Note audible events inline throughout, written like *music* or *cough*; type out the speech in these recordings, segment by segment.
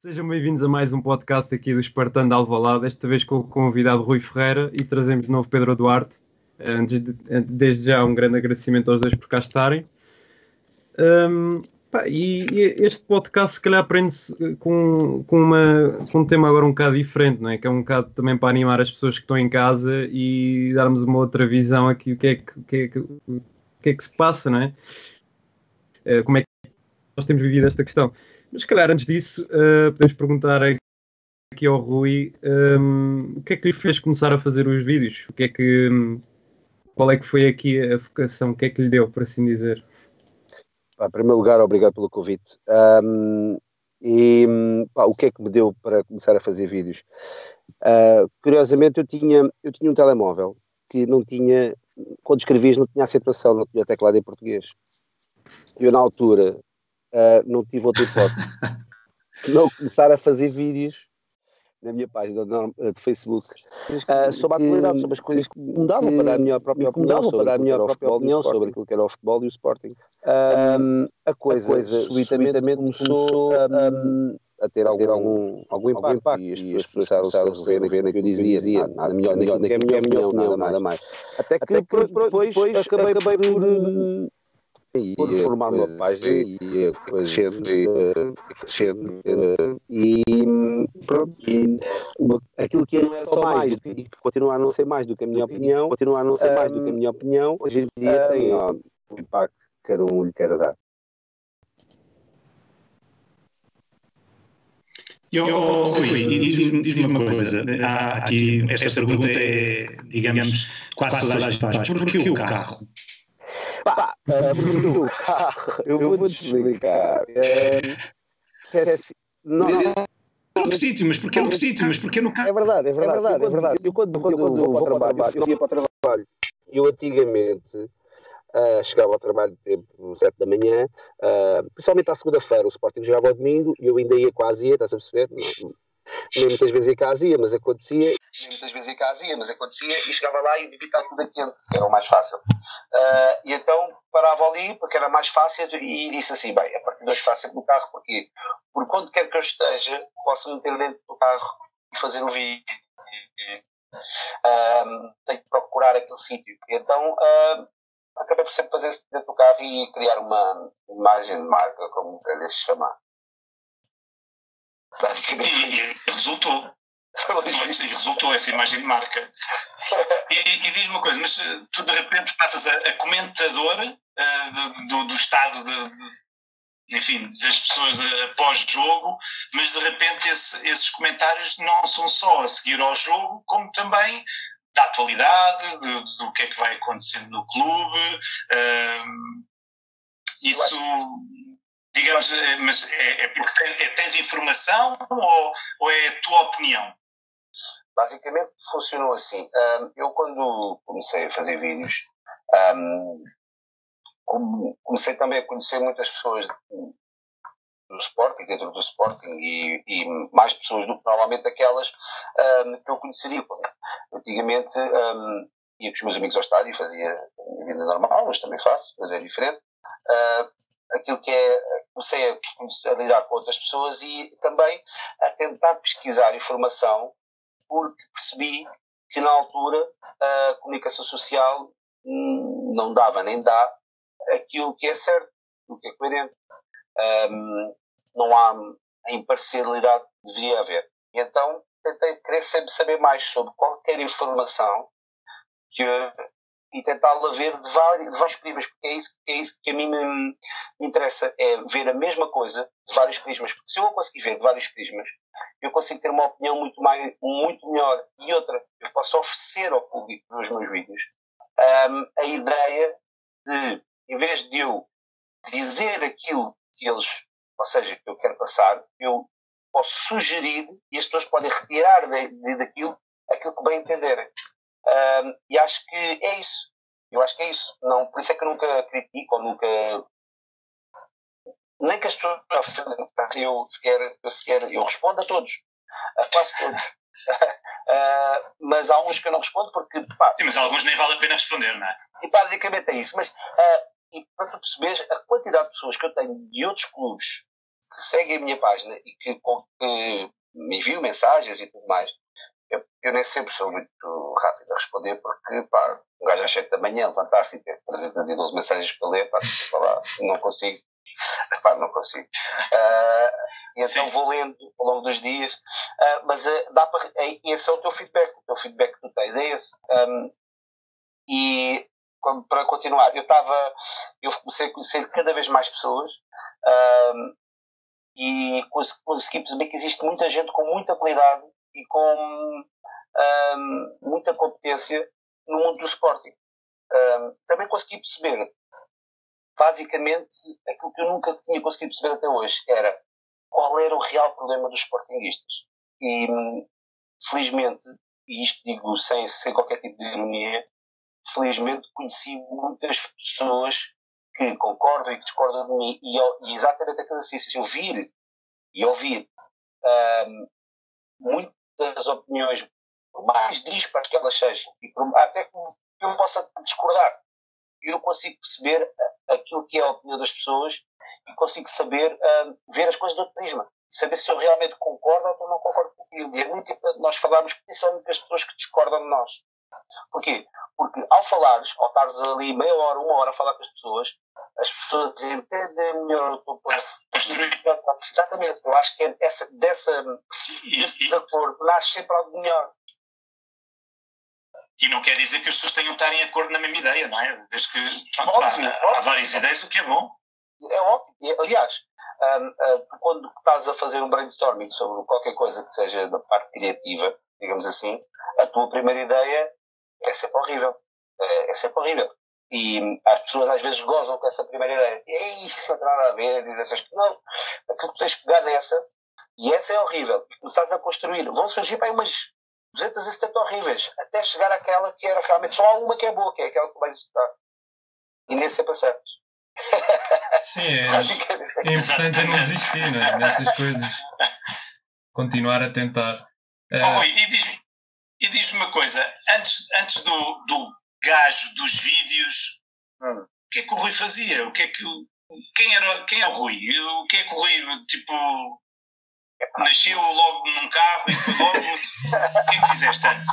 Sejam bem-vindos a mais um podcast aqui do Espartano de Alvalade, desta vez com o convidado Rui Ferreira e trazemos de novo Pedro Duarte. Antes de, desde já um grande agradecimento aos dois por cá estarem. Um, pá, e, e, este podcast se calhar aprende-se com, com, uma, com um tema agora um bocado diferente, não é? que é um bocado também para animar as pessoas que estão em casa e darmos uma outra visão aqui, o que é que, que, é que, que, é que se passa, não é? Uh, como é que nós temos vivido esta questão. Mas calhar antes disso, uh, podemos perguntar aqui ao Rui um, o que é que lhe fez começar a fazer os vídeos? O que é que, qual é que foi aqui a vocação? O que é que lhe deu, por assim dizer? em primeiro lugar, obrigado pelo convite. Um, e pá, o que é que me deu para começar a fazer vídeos? Uh, curiosamente, eu tinha, eu tinha um telemóvel que não tinha, quando escrevias, não tinha acentuação, não tinha teclado em português. Eu, na altura, uh, não tive outra hipótese *laughs* que não começar a fazer vídeos na minha página de Facebook uh, sobre a atualidade, sobre as coisas que me davam para dar a minha própria opinião, sobre, para dar a minha própria opinião sobre aquilo que era o futebol e o Sporting. Um, a, coisa, a coisa subitamente começou um, a ter, algum, algum, algum, impacto, impacto e as pessoas começaram a ver naquilo que eu dizia, nada, nada melhor, naquilo que é a minha opinião, nada mais. Até que depois acabei por e por formar uma página e crescendo, e crescendo e pronto e aquilo que não é só mais do que, e continua a não ser mais do que a minha opinião continua a não ser mais do que a minha opinião hoje em dia tem ó, o impacto que cada um lhe quer dar Eu, oh, Rui, diz-me diz uma coisa. Há aqui, esta pergunta é, digamos, quase toda a gente faz. Porquê o carro? Pá, uh, o carro, eu vou te explicar. É, é assim, não, no sítio, mas porquê no sítio? Mas porquê no carro? É verdade, é verdade, é verdade. É verdade. Eu, quando, quando, quando vou, para o trabalho, eu ia para o trabalho. Eu antigamente uh, chegava ao trabalho tempo 7 da manhã, uh, principalmente à segunda-feira, o Sporting jogava ao domingo e eu ainda ia quase ia, estás a perceber? Não, nem muitas vezes ia casia, mas acontecia. Nem muitas vezes ia casia, mas acontecia e chegava lá e devia tudo a quente, que era o mais fácil. Uh, e então parava ali, porque era mais fácil, e disse assim: bem, a partir de hoje faço sempre no carro, porque Porque quando quer que eu esteja, posso meter dentro do carro e fazer um vídeo. Uh, tenho que procurar aquele sítio. Então uh, acabei por sempre fazer dentro do carro e criar uma imagem de marca, como queres chamar. E, e resultou. E resultou essa imagem de marca. E, e diz uma coisa, mas tu de repente passas a, a comentador uh, do, do, estado de, de, enfim, das pessoas após jogo, mas de repente esse, esses comentários não são só a seguir ao jogo, como também da atualidade, do, do que é que vai acontecendo no clube. Uh, isso digamos, eh, mas é, é porque tens, é, tens, informação ou, ou é a tua opinião? Basicamente funcionou assim. Eu quando comecei a fazer vídeos, comecei também a conhecer muitas pessoas do Sporting, dentro do Sporting, e, e mais pessoas do que normalmente aquelas que eu conheceria. Antigamente ia com os meus amigos ao estádio fazia a vida normal, mas também faço, mas é diferente. Aquilo que é, comecei a, a, lidar com outras pessoas e também a tentar pesquisar informação, porque percebi que na altura a comunicação social hum, não dava nem dá aquilo que é certo, o que é coerente. Um, não há a imparcialidade que deveria haver. E então tentei querer sempre saber mais sobre qualquer informação que e tentá-la ver de vários, de prismas, porque é isso, é isso que a mim me, me, interessa, é ver a mesma coisa de vários prismas, porque se eu conseguir ver de vários prismas, eu consigo ter uma opinião muito, mais, muito melhor. E outra, eu posso oferecer ao público nos meus vídeos um, a ideia de, em vez de eu dizer aquilo que eles, ou seja, que eu quero passar, eu posso sugerir e as pessoas podem retirar de, de, daquilo aquilo que bem entenderem. Um, e acho que é isso. Eu acho que é isso. Não, por isso é que eu nunca critico ou nunca. Nem que as pessoas eu sequer, eu sequer eu respondo a todos. A quase todos. uh, *laughs* mas há uns que eu não respondo porque. Pá, Sim, mas alguns nem vale a pena responder, não é? E basicamente é isso. Mas uh, e para tu perceberes a quantidade de pessoas que eu tenho de outros clubes que seguem a minha página e que, que me enviam mensagens e tudo mais, eu, eu nem sempre sou muito rápido a responder porque, pá, um gajo às 7 da manhã levantar-se e ter 312 mensagens para ler, pá, lá, não consigo. *laughs* Pá, não consigo. Uh, e então Sim. vou lendo ao longo dos dias. Uh, mas uh, dá para, esse é o teu feedback. O teu feedback que tu tens é esse. Um, e para continuar, eu estava. Eu comecei a conhecer cada vez mais pessoas. Um, e consegui perceber que existe muita gente com muita qualidade e com um, muita competência no mundo do Sporting. Um, também consegui perceber, basicamente, aquilo que eu nunca tinha conseguido perceber até hoje, era qual era o real problema dos Sportingistas. E, felizmente, e isto digo sem, sem qualquer tipo de ironia, felizmente conheci muitas pessoas que concordam e que discordam de mim e, e exatamente aquele exercício, ouvir e ouvir um, muitas opiniões, por mais dispares que elas sejam, e por, até que eu possa discordar, eu consigo perceber aquilo que é a opinião das pessoas e consigo saber um, ver as coisas outro prisma. Saber se eu realmente concordo ou não concordo com aquilo. E é muito importante nós falarmos principalmente com as pessoas que discordam de nós. Porquê? Porque ao falares, ao estares ali meia hora, uma hora a falar com as pessoas, as pessoas entendem melhor o teu ponto. Exatamente. Eu acho que é dessa, dessa, desse desacordo nasce sempre algo melhor. E não quer dizer que as pessoas tenham de estar em acordo na mesma ideia, não é? Desde que pronto, óbvio, há, óbvio. há, várias ideias, o que é bom. É óbvio. Aliás, um, uh, quando estás a fazer um brainstorming sobre qualquer coisa que seja da parte criativa, digamos assim, a tua primeira ideia é sempre horrível. É, é sempre horrível. E as pessoas às vezes gozam com essa primeira ideia. E isso não tem nada a ver, dizem essas Não, aquilo que tens que pegar nessa, e essa é horrível. E começares a construir. Vão surgir para aí umas 270 horríveis, até chegar àquela que era realmente só uma que é boa, que é aquela que vais executar. E nem sempre acertas. *laughs* Sim, é, é importante não desistir né, nessas coisas. Continuar a tentar. É... Oh, e diz-me diz uma coisa: antes, antes do, do gajo dos vídeos, hum. o que é que o Rui fazia? O que é que, quem, era, quem é o Rui? O que é que o Rui, tipo, nasceu logo num carro e foi logo. *laughs* o que é que fizeste antes?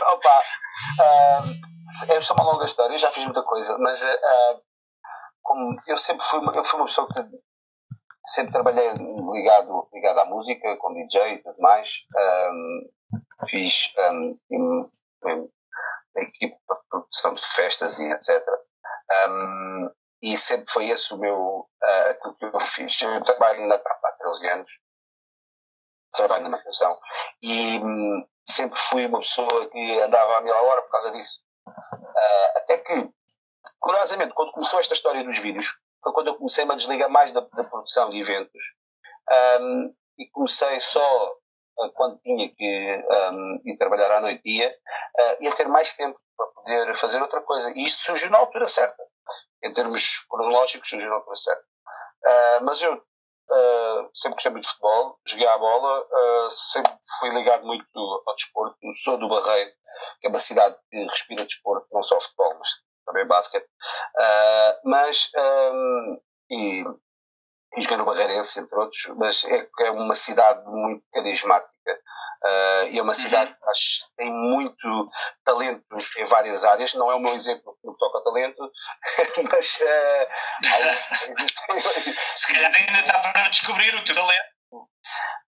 Opa, uh, é uma longa história, eu já fiz muita coisa, mas uh, como eu sempre fui, eu fui uma pessoa que sempre trabalhei ligado, ligado à música, com DJ e tudo mais. Um, fiz um, equipe para produção de festas e etc. Um, e sempre foi esse o meu, uh, aquilo que eu fiz. Eu trabalho na TAP há 13 anos, trabalho na manutenção, e um, sempre fui uma pessoa que andava a mil a hora por causa disso. Uh, até que, curiosamente, quando começou esta história dos vídeos, foi quando eu comecei -me a desligar mais da, da produção de eventos. Um, e comecei só quando tinha que um, ir trabalhar à noite ia, uh, ia ter mais tempo para poder fazer outra coisa. E isto surgiu na altura certa. Em termos cronológicos, surgiu na altura certa. Uh, mas eu uh, sempre gostei muito de futebol, joguei à bola, sempre fui ligado muito ao desporto. Sou do Barreiro, que é uma cidade que respira desporto, não só futebol, mas também basquete. mas, um, e no Barreirense, entre outros, mas é, é uma cidade muito carismática. Uh, e é uma cidade uhum. que acho, tem muito talento em várias áreas. Não é o meu exemplo no que toca talento, *laughs* mas. Uh, *laughs* Se calhar ainda está para descobrir o teu talento.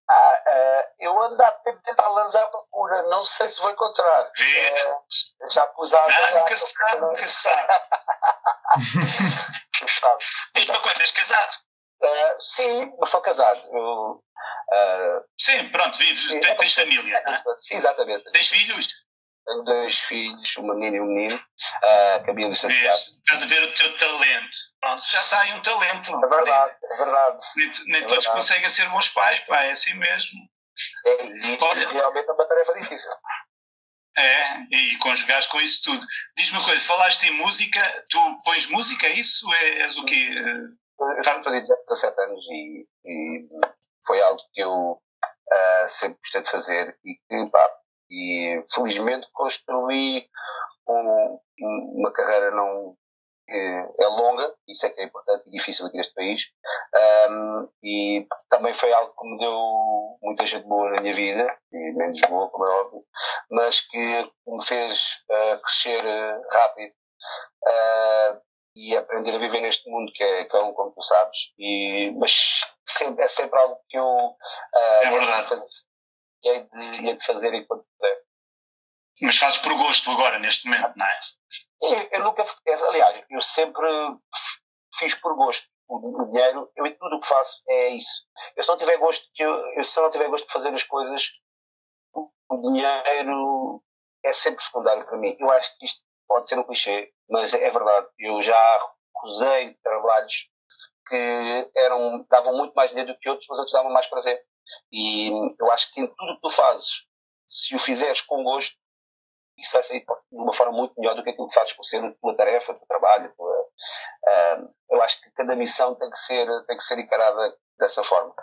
Ah, uh, eu ando a tentar lançar a procura, não sei se vou encontrar. Uh, já pus a. Não, nunca se sabe, nunca se sabe. *laughs* Diz uma coisa, és casado? Uh, sim, mas sou casado. Uh, sim, pronto, vives, sim, tens, tens família. É, sim, exatamente. Tens filhos? Tenho dois filhos, um menino e um menino, uh, Camilo e Santiago. Estás a ver o teu talento. Pronto, já está aí um talento. É verdade, é verdade. Nem, nem é todos verdade. conseguem ser bons pais, pá, é assim mesmo. É, isso Olha, realmente é uma tarefa difícil. É, e conjugaste com isso tudo. Diz-me uma coisa, falaste em música, tu pões música, é isso? É, és o quê? Já estou a 17 anos e, e, foi algo que eu uh, sempre gostei de fazer e que, pá, e felizmente construí um, uma carreira não, é longa, isso é que é importante e difícil aqui neste país, um, e também foi algo que me deu muita gente boa na minha vida, e menos boa, como é óbvio, mas que me fez uh, crescer uh, rápido. Uh, e aprender a viver neste mundo que é cão, como tu sabes, e, mas sempre, é sempre algo que eu é verdade. Fazer, e hei de, de fazer enquanto puder. Mas fazes por gosto agora, neste momento, não é? Eu, eu nunca, aliás, eu sempre fiz por gosto. O, o dinheiro, eu em tudo o que faço é isso. Eu se não tiver gosto, eu, eu se não tiver gosto de fazer as coisas, o dinheiro é sempre secundário para mim. Eu acho que isto pode ser um clichê, mas é verdade. Eu já recusei trabalhos que eram, davam muito mais dinheiro do que outros, mas outros davam mais prazer. E eu acho que em tudo o que tu fazes, se o fizeres com gosto, isso vai sair de uma forma muito melhor do que aquilo que fazes por ser a tua tarefa, o teu trabalho. Tua, uh, eu acho que cada missão tem que ser, tem que ser encarada dessa forma.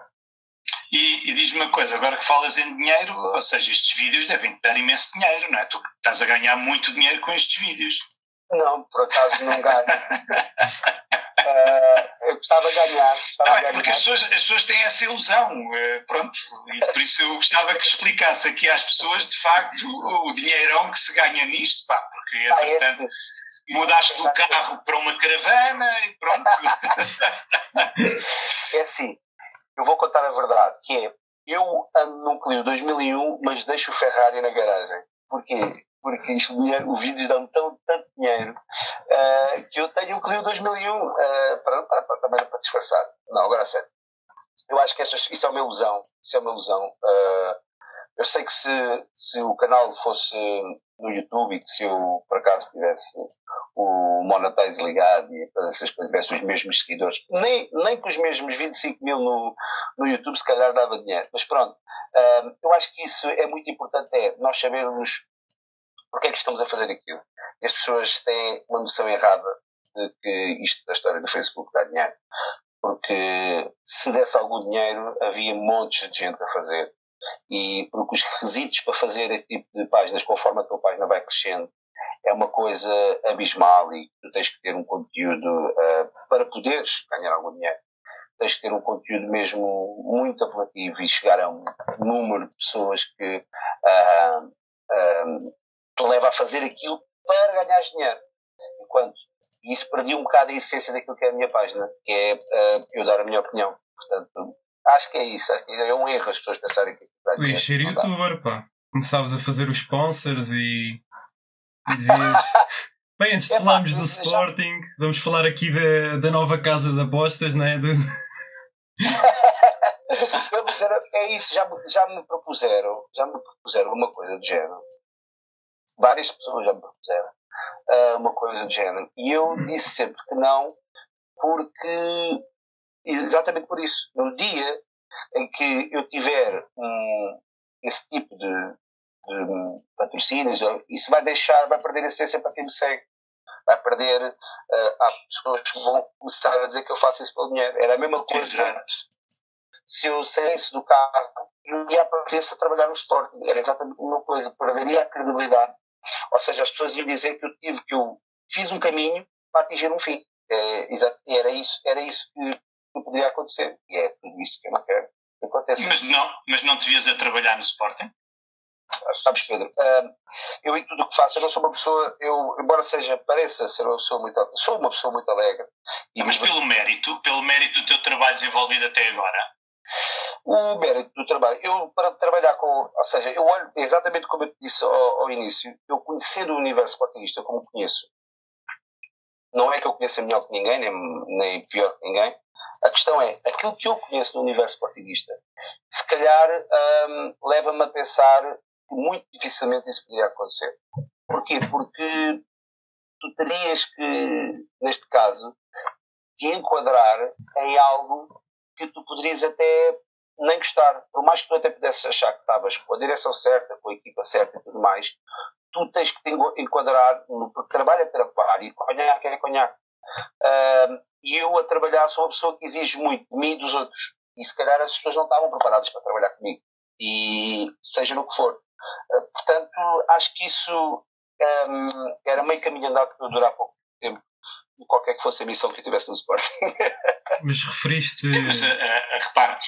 E, e diz-me uma coisa, agora que falas em dinheiro, ou seja, estes vídeos devem te dar imenso dinheiro, não é? Tu estás a ganhar muito dinheiro com estes vídeos. Não, por acaso não ganho. Uh, *laughs* eu gostava de ganhar. Gostava não, é ganhar. porque as pessoas, as pessoas têm essa ilusão, uh, pronto, e por isso eu gostava que explicasse aqui às pessoas, de facto, o, o dinheirão que se ganha nisto, pá, porque, ah, entretanto, mudaste do carro para uma caravana e pronto. *laughs* *laughs* é assim, eu vou contar a verdade, que é, eu ando num Clio 2001, mas deixo o Ferrari na garagem. Porquê? porque isto, os vídeos dão tão, tanto dinheiro uh, que eu tenho um Clio 2001 uh, para, para, para, também para disfarçar. Não, agora sério. Eu acho que estas, isso é uma ilusão. Isso é uma ilusão. Uh, eu sei que se, se o canal fosse no YouTube e que se eu por acaso tivesse o Monetize ligado e todas essas coisas, tivesse os mesmos seguidores, nem, nem com os mesmos 25 mil no, no YouTube se calhar dava dinheiro. Mas pronto, eu acho que isso é muito importante, é nós sabermos porque é que estamos a fazer aquilo? As pessoas têm uma noção errada de que isto da história do Facebook dá dinheiro. Porque se desse algum dinheiro, havia montes de gente a fazer. E porque os requisitos para fazer este tipo de páginas, conforme a tua página vai crescendo, é uma coisa abismal e tu tens que ter um conteúdo uh, para poderes ganhar algum dinheiro. Tens que ter um conteúdo mesmo muito apelativo e chegar a um número de pessoas que uh, uh, te leva a fazer aquilo para ganhar dinheiro. Enquanto isso perdi um bocado a essência daquilo que é a minha página, que é uh, eu dar a minha opinião. Portanto, acho que é isso. Acho que é um erro as pessoas pensarem que dá dinheiro. ser youtuber, pá. Começavas a fazer os sponsors e, e *laughs* dizias. Bem, antes de é, falarmos do Sporting, já... vamos falar aqui da, da nova casa de apostas, não é? De... *laughs* é isso, já, já me propuseram, já me propuseram uma coisa do género várias pessoas já me propuseram uh, uma coisa do género. E eu disse sempre que não, porque exatamente por isso. No dia em que eu tiver um, esse tipo de, de patrocínios, isso vai deixar, vai perder a essência para quem me segue. Vai perder. Uh, há pessoas que vão começar a dizer que eu faço isso pelo dinheiro. Era a mesma coisa. Exato. Se eu saísse do carro, eu ia aparecer a trabalhar no esporte. Era exatamente a mesma coisa. Perderia a credibilidade ou seja, as pessoas iam dizer que eu tive, que eu fiz um caminho para atingir um fim. É, era isso, era isso que, que poderia acontecer. E é tudo isso que eu não quero que aconteça. Mas não, mas não te vias a trabalhar no Sporting? Ah, sabes, Pedro, uh, eu em tudo o que faço, eu não sou uma pessoa, eu, embora seja, pareça ser uma pessoa muito, sou uma pessoa muito alegre. Mas pelo mérito, pelo mérito do teu trabalho desenvolvido até agora, o mérito do trabalho. Eu, para trabalhar com. Ou seja, eu olho exatamente como eu te disse ao, ao início, eu conhecendo o universo sportingista como conheço, não é que eu conheça melhor que ninguém, nem, nem pior que ninguém. A questão é, aquilo que eu conheço do universo sportingista, se calhar um, leva-me a pensar que muito dificilmente isso poderia acontecer. Porquê? Porque tu terias que, neste caso, te enquadrar em algo que tu poderias até nem gostar. Por mais que tu até pudesses achar que estavas com a direção certa, com a equipa certa e tudo mais, tu tens que te enquadrar no trabalho a trabalhar e conhaque é conhaque. Uh, e eu a trabalhar sou uma pessoa que exige muito de mim e dos outros. E se calhar as pessoas não estavam preparadas para trabalhar comigo. E seja no que for. Uh, portanto, acho que isso um, era meio caminho andado para durar pouco tempo. qualquer que fosse a missão que eu tivesse no Sporting. *laughs* Mas referiste. Mas, uh, uh, repare.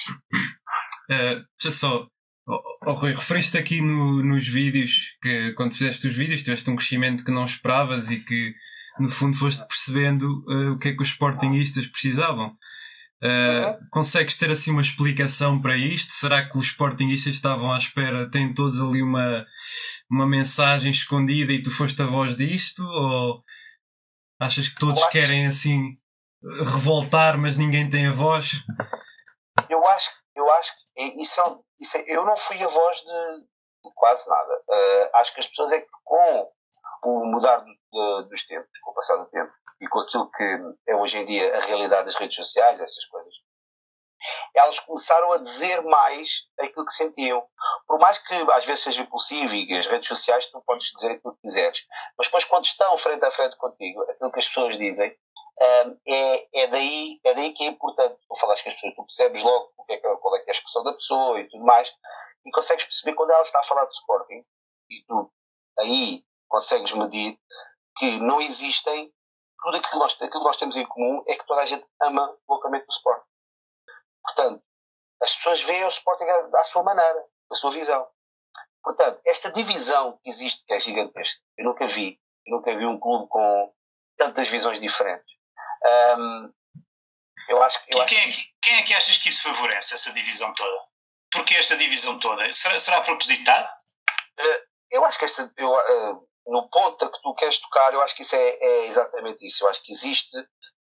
Uh, já só. Oh, oh, Rui, referiste aqui no, nos vídeos que quando fizeste os vídeos tiveste um crescimento que não esperavas e que no fundo foste percebendo uh, o que é que os sportingistas precisavam. Uh. Consegues ter assim uma explicação para isto? Será que os sportingistas estavam à espera, têm todos ali uma, uma mensagem escondida e tu foste a voz disto? Ou achas que todos querem assim revoltar, mas ninguém tem a voz? Eu acho, eu acho que isso é, isso é, eu não fui a voz de, de quase nada. Uh, acho que as pessoas é que com o mudar de, dos tempos, com o passar do tempo, e com aquilo que é hoje em dia a realidade das redes sociais, essas coisas, elas começaram a dizer mais aquilo que sentiam. Por mais que às vezes seja impulsivo e as redes sociais tu podes dizer aquilo que quiseres, mas depois quando estão frente a frente contigo, aquilo que as pessoas dizem, um, é, é, daí, é daí que é importante tu falares com as pessoas, tu percebes logo o que é, qual é, que é a expressão da pessoa e tudo mais, e consegues perceber quando ela está a falar de Sporting, e tu aí consegues medir que não existem tudo aquilo que, nós, aquilo que nós temos em comum é que toda a gente ama loucamente o Sporting. Portanto, as pessoas veem o Sporting à, à sua maneira, à sua visão. Portanto, esta divisão que existe, que é gigantesca, eu nunca vi. Eu nunca vi um clube com tantas visões diferentes. Um, eu acho, eu e quem, acho... É que, quem é que achas que isso favorece, essa divisão toda? Porquê esta divisão toda? Será, será propositado? Uh, eu acho que esta, eu, uh, no ponto a que tu queres tocar, eu acho que isso é, é exatamente isso. Eu acho que existe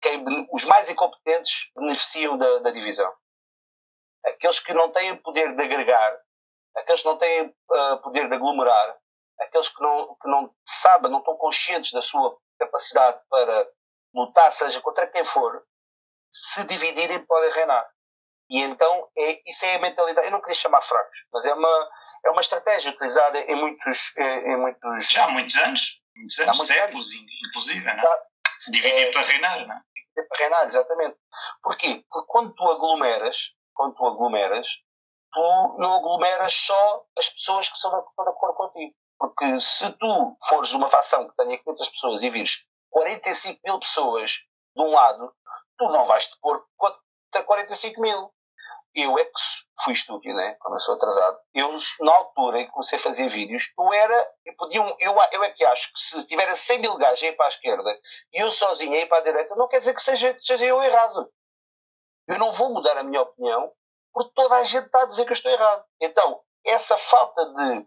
quem, os mais incompetentes beneficiam da, da, divisão. Aqueles que não têm poder de agregar, aqueles que não têm uh, poder de aglomerar, aqueles que não, que não sabem, não estão conscientes da sua capacidade para lutar, seja contra quem for, se dividirem podem reinar. E então é, isso é a mentalidade. Eu não queria chamar fracos, mas é uma, é uma estratégia utilizada em muitos. Em muitos Já há muitos anos, muitos anos, muitos séculos, anos. inclusive, não? É? Dividir é, para reinar, não é? Dividir para reinar, exatamente. Porquê? Porque quando tu aglomeras, quando tu aglomeras, tu não aglomeras só as pessoas que são de, de acordo contigo. Porque se tu fores de uma facção que tenha 500 pessoas e vires 45 mil pessoas de um lado, tu não vais te pôr contra 45 mil. Eu é que fui estúpido, né? Quando eu sou atrasado. Eu, na altura em que comecei a fazer vídeos, eu era. Eu, podia, eu, eu é que acho que se tiver 100 mil gajos a ir para a esquerda e eu sozinho a ir para a direita, não quer dizer que seja, seja eu errado. Eu não vou mudar a minha opinião porque toda a gente está a dizer que eu estou errado. Então, essa falta de, de,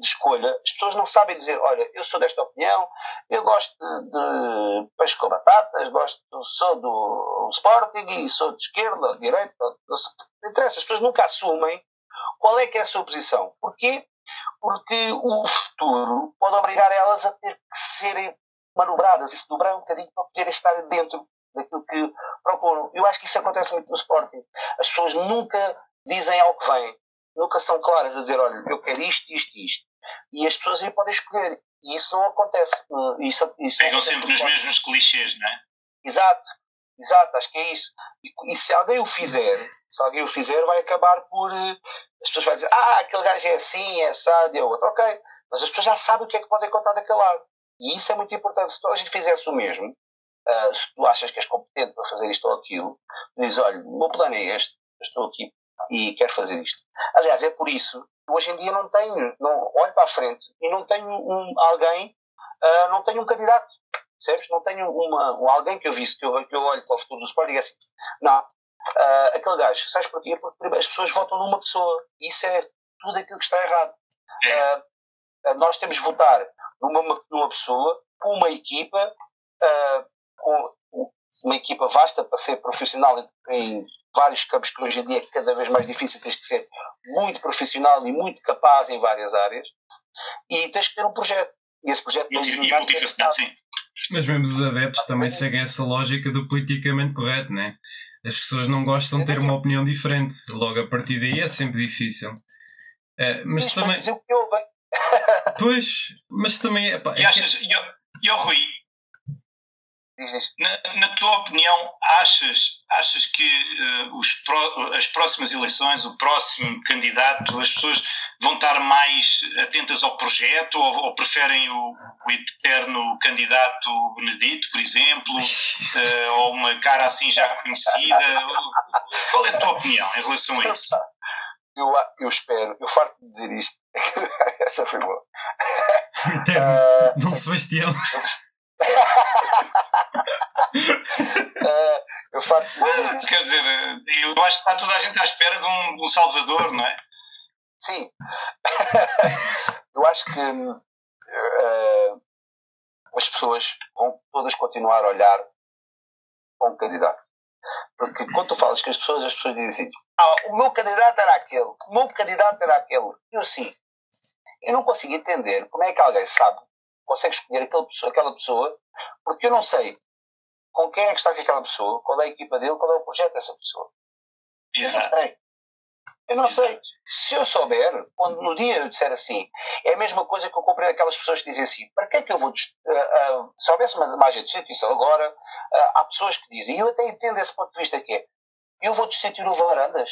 escolha, as pessoas não sabem dizer, olha, eu sou desta opinião, eu gosto de, de peixe com batatas, gosto, sou do Sporting e sou de esquerda, de direita, não interessa, as pessoas nunca assumem qual é que é a sua posição. Porquê? Porque o futuro pode obrigar elas a ter que serem manobradas e se dobrar um bocadinho para poderem estar dentro daquilo que procuram. Eu acho que isso acontece muito no Sporting. As pessoas nunca dizem ao que vem nunca são claras a dizer, olha, eu quero isto, isto e isto. E as pessoas aí podem escolher. E isso não acontece. Isso, isso Pegam sempre nos mesmos clichês, não é? Exato. Exato, acho que é isso. E, e, se alguém o fizer, se alguém o fizer, vai acabar por. Uh, as pessoas vão dizer, ah, aquele gajo é assim, é assado, é outro. Ok. Mas as pessoas já sabem o que é que podem contar daquele lado. E isso é muito importante. Se toda a gente fizesse o mesmo, uh, se tu achas que és competente para fazer isto ou aquilo, dizes, olha, o meu plano é este, estou aqui e quero fazer isto. Aliás, é por isso que hoje em dia não tenho, não, olho para a frente e não tenho um, alguém, uh, não tenho um candidato, percebes? Não tenho uma, um, alguém que eu visse, que eu, que eu olho para o futuro do Sport e diga assim, não, uh, aquele gajo, sabes porquê? Porque as pessoas votam numa pessoa e isso é tudo aquilo que está errado. Uh, nós temos de votar numa, numa pessoa, com uma equipa, com uma equipa vasta para ser profissional em vários campos que hoje em dia é cada vez mais difícil, tens que ser muito profissional e muito capaz em várias áreas e tens que ter um projeto. E esse projeto e, e multifacetário, sim. Mas mesmo os adeptos também seguem essa lógica do politicamente correto, né? As pessoas não gostam de ter uma opinião diferente. Logo a partir daí é sempre difícil. É, mas também. *laughs* pois, mas também. Epá, e é achas, que... e, e, Rui, Na, na, tua opinião, achas, achas que uh, os pro, as próximas eleições, o próximo candidato, as pessoas vão estar mais atentas ao projeto ou, ou preferem o, o, eterno candidato Benedito, por exemplo, uh, *laughs* ou uma cara assim já conhecida? Qual é a tua opinião em relação a isso? Eu, eu espero, eu farto de dizer isto. *laughs* Essa foi boa. Eterno, uh, Dom Sebastião. *laughs* uh, eu faço. Quer dizer, eu acho que está toda a gente à espera de um, de um Salvador, não é? Sim. *laughs* eu acho que uh, as pessoas vão todas continuar a olhar para um candidato. Porque quando tu falas que as pessoas, as pessoas dizem assim: ah, o meu candidato era aquele, o meu candidato era aquele. Eu sim. Eu não consigo entender como é que alguém sabe consegue escolher aquele, aquela pessoa, porque eu não sei com quem é que está aquela pessoa, qual é a equipa dele, qual é o projeto dessa pessoa. Exato. Eu não sei. Eu não sei. Se eu souber, quando no dia eu disser assim, é a mesma coisa que eu comprei aquelas pessoas que dizem assim: para que é que eu vou. Uh, uh, se houvesse uma margem de destituição agora, uh, há pessoas que dizem, e eu até entendo esse ponto de vista que é: eu vou destituir o Varandas.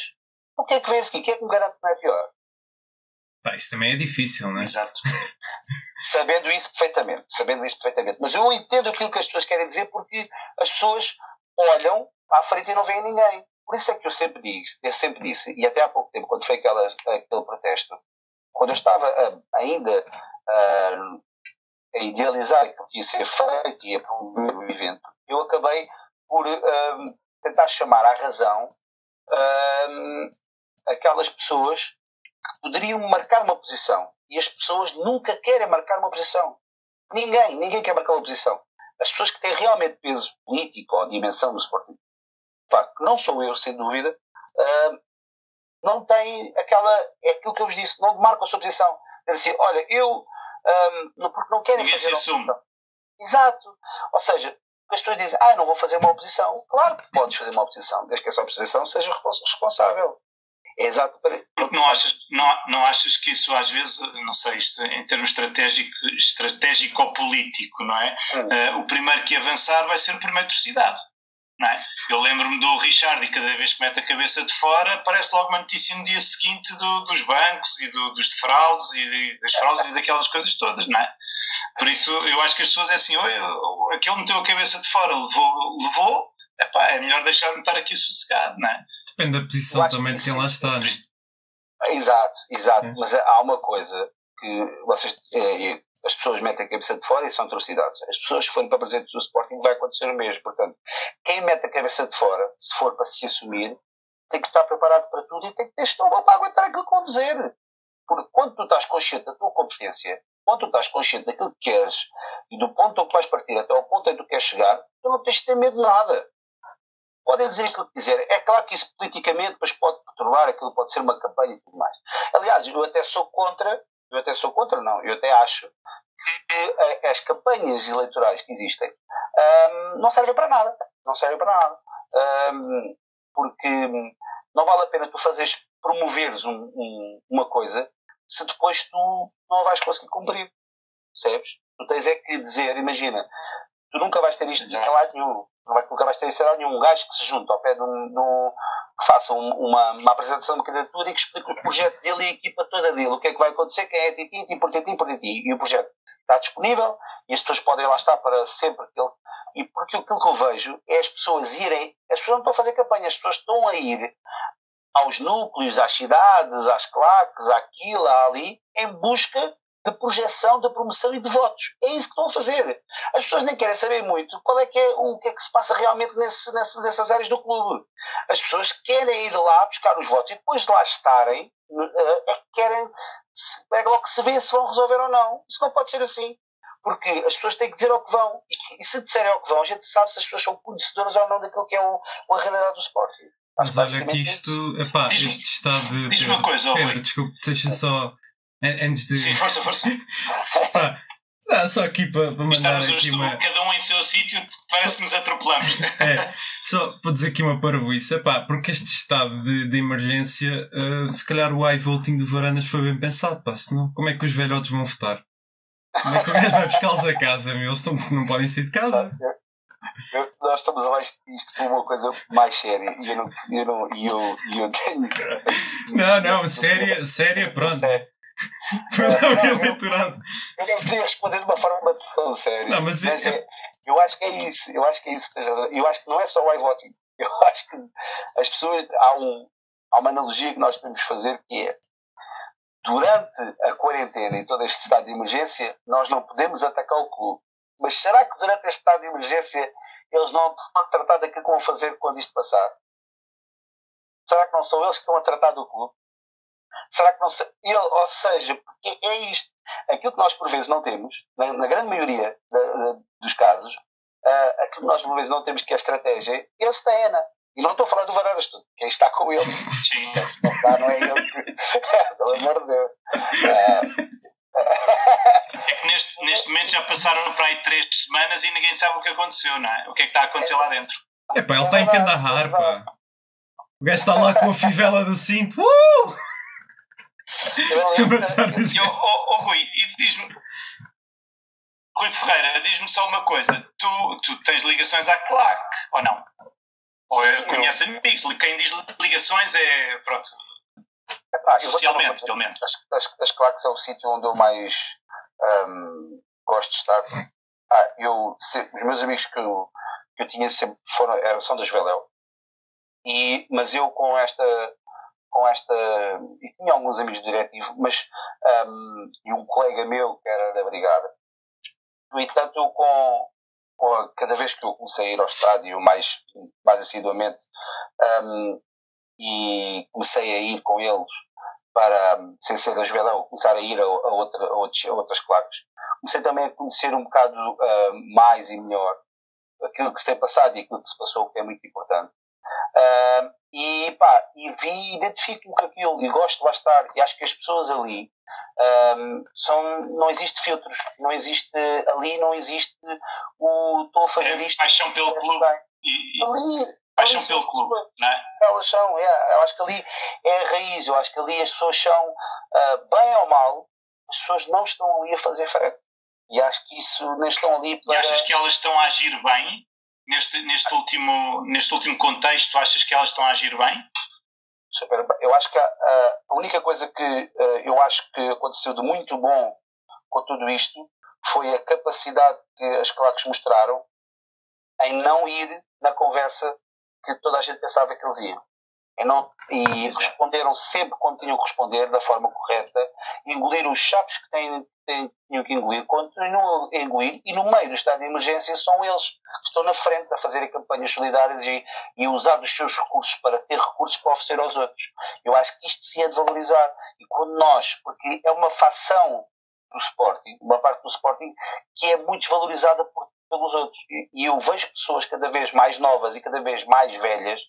O que é que vem a seguir? O que é que me garante que não é pior? Isso também é difícil, não é? Exato. sabendo isso perfeitamente, sabendo isso perfeitamente. Mas eu entendo aquilo que as pessoas querem dizer porque as pessoas olham à frente e não veem ninguém. Por isso é que eu sempre disse, eu sempre disse, e até há pouco tempo, quando foi aquela, aquele protesto, quando eu estava uh, ainda uh, a idealizar aquilo que ia ser feito e a promover o evento, eu acabei por uh, tentar chamar à razão aquelas pessoas poderiam marcar uma posição. E as pessoas nunca querem marcar uma posição. Ninguém, ninguém quer marcar uma posição. As pessoas que têm realmente peso político ou dimensão no Sporting, pá, não sou eu, sem dúvida, uh, não têm aquela. É aquilo que eu vos disse, não marcam a sua posição. Dizem assim, olha, eu. Um, porque não querem Ninguém fazer. Se assume. Exato. Ou seja, as pessoas dizem, ah, não vou fazer uma oposição. Claro que podes fazer uma oposição, desde que essa oposição seja responsável. Exato não achas, não, não achas que isso às vezes, não sei, isto, em termos estratégico, estratégico-político, não é? Hum. Uh, o primeiro que avançar vai ser o primeiro torcidado. Não é? Eu lembro-me do Richard e cada vez que mete a cabeça de fora aparece logo uma notícia no dia seguinte do, dos bancos e do, dos defraudes e de, das fraudes e daquelas coisas todas, não é? Por isso eu acho que as pessoas é assim, aquele meteu a cabeça de fora, levou, levou epá, é melhor deixar-me estar aqui sossegado, não é? Depende da posição também de quem lá está. Né? Exato, exato. É. Mas há uma coisa que vocês, é, as pessoas metem a cabeça de fora e são atrocidades. As pessoas que forem para presidente do Sporting vai acontecer o mesmo. Portanto, quem mete a cabeça de fora, se for para se assumir, tem que estar preparado para tudo e tem que ter estômago para aguentar aquilo que dizer. Porque quando tu estás consciente da tua competência, quando tu estás consciente daquilo que queres e do ponto onde vais partir até ao ponto em que tu queres chegar, tu não tens de ter medo de nada podem dizer aquilo que quiserem. É claro que isso politicamente depois pode perturbar, aquilo pode ser uma campanha e tudo mais. Aliás, eu até sou contra, eu até sou contra, não, eu até acho que as campanhas eleitorais que existem um, não servem para nada. Não servem para nada. Um, porque não vale a pena tu fazeres, promoveres um, um, uma coisa se depois tu não a vais conseguir cumprir. Percebes? Tu tens é que dizer, imagina, tu nunca vais ter isto em lado nenhum. Nunca vais ter isso em nenhum. Um gajo que se junta ao pé de um. De um que faça um, uma, uma apresentação de candidatura e que explique o projeto dele e a equipa toda dele. O que é que vai acontecer, quem é Titi, Titi por Titi por Titi. E o projeto está disponível e as pessoas podem lá estar para sempre que ele. E porque aquilo que eu vejo é as pessoas irem. As pessoas não estão a fazer campanha, as pessoas estão a ir aos núcleos, às cidades, às claques, àquilo, ali, em busca de projeção, de promoção e de votos. É isso que estão a fazer. As pessoas nem querem saber muito qual é que é o que é que se passa realmente nesse, nesse, nessas áreas do clube. As pessoas querem ir lá buscar os votos e depois de lá estarem, eh, é que querem, é logo que se vê se vão resolver ou não. Isso não pode ser assim. Porque as pessoas têm que dizer ao que vão. E, e se disserem ao que vão, a gente sabe se as pessoas são conhecedoras ou não daquilo que é o, a realidade do esporte. Mas olha que isto, epá, este estado de. Diz uma coisa, Pedro, desculpe, deixa só Antes de. Sim, força, força. *laughs* Pá, ah, só aqui para, para mandar Estamos aqui uma... cada um em seu sítio, parece que nos atropelamos. *laughs* É, só para dizer aqui uma parvoíça, pá, porque este estado de, de emergência, uh, se calhar o high voting do Varanas foi bem pensado, pá, senão como é que os velhotes vão votar? Como é que o gajo vai buscá-los a casa, meu? Eles estão, não podem sair de casa. eu, nós estamos a mais isto por uma coisa mais séria e eu não, eu não, eu, eu tenho. Não, não, séria, séria, pronto. Sério. Não, bem-aventurado. Eu não podia responder de uma forma tão séria. Não, mas, mas é, eu acho que é isso. Eu acho que é isso. Eu acho que não é só o iVoting. *laughs* Eu acho que as pessoas. Há, um, há uma analogia que nós podemos fazer que é durante a quarentena e todo este estado de emergência, nós não podemos atacar o clube. Mas será que durante este estado de emergência eles não estão a tratar daquilo que vão fazer quando isto passar? Será que não são eles que estão a tratar do clube? Será que não sei? Ele, ou seja, porque é isto. Aquilo que nós por vezes não temos, na, na grande maioria da, da, dos casos, uh, aquilo que nós por vezes não temos que é a estratégia, eles têm. E não estou a falar do Varandas tudo. Quem está com ele. *laughs* Sim. Não, está, não é ele que. *laughs* Pelo amor de Deus. É que neste, neste momento já passaram para aí três semanas e ninguém sabe o que aconteceu, não é? O que é que está a acontecer lá dentro. É pá, ele tem que andar, pá. O gajo está lá com a fivela do cinto. Uh! *laughs* Eu, oh, oh, Rui, diz-me. Rui Ferreira, diz-me só uma coisa. Tu, tu tens ligações à CLAC, ou não? Ou conhece amigos? Quem diz ligações é. Pronto. Socialmente, pelo menos. As, as, as CLACs é o sítio onde eu mais um, gosto de estar. Ah, eu, se, os meus amigos que eu, que eu tinha sempre foram, eram, são das Veléu. E, mas eu com esta com esta. E tinha alguns amigos do diretivo, mas. Um, e um colega meu que era da Brigada. No entanto, com, cada vez que eu comecei a ir ao estádio mais, mais assiduamente um, e comecei a ir com eles para, sem ser das Velão, começar a ir a, a, outra, a, outros, a outras claques, comecei também a conhecer um bocado uh, mais e melhor aquilo que se tem passado e aquilo que se passou, que é muito importante. Uh, e, pá, e vi, identifico-me com aquilo e gosto de lá estar. E acho que as pessoas ali um, são, não existe filtros, não existe, ali não existe o estou a fazer é, isto. Paixão pelo clube. E, ali, paixão ali pelo clube, não é? Elas são, é, eu acho que ali é a raiz, eu acho que ali as pessoas são, uh, bem ou mal, as pessoas não estão ali a fazer frete. E acho que isso nem estão ali para. E achas que elas estão a agir bem? Neste, neste, último, neste último contexto, achas que elas estão a agir bem? Eu acho que a, a única coisa que uh, eu acho que aconteceu de muito bom com tudo isto foi a capacidade que as claques mostraram em não ir na conversa que toda a gente pensava que eles iam. E, não, e responderam sempre quando tinham que responder, da forma correta, engoliram os chapos que têm, têm, tinham que engolir, continuam a engolir, e no meio do estado de emergência são eles que estão na frente a fazerem campanhas solidárias e, e usar os seus recursos para ter recursos para oferecer aos outros. Eu acho que isto se é de valorizar. E quando nós, porque é uma facção do Sporting, uma parte do Sporting, que é muito desvalorizada por, pelos outros. E, e eu vejo pessoas cada vez mais novas e cada vez mais velhas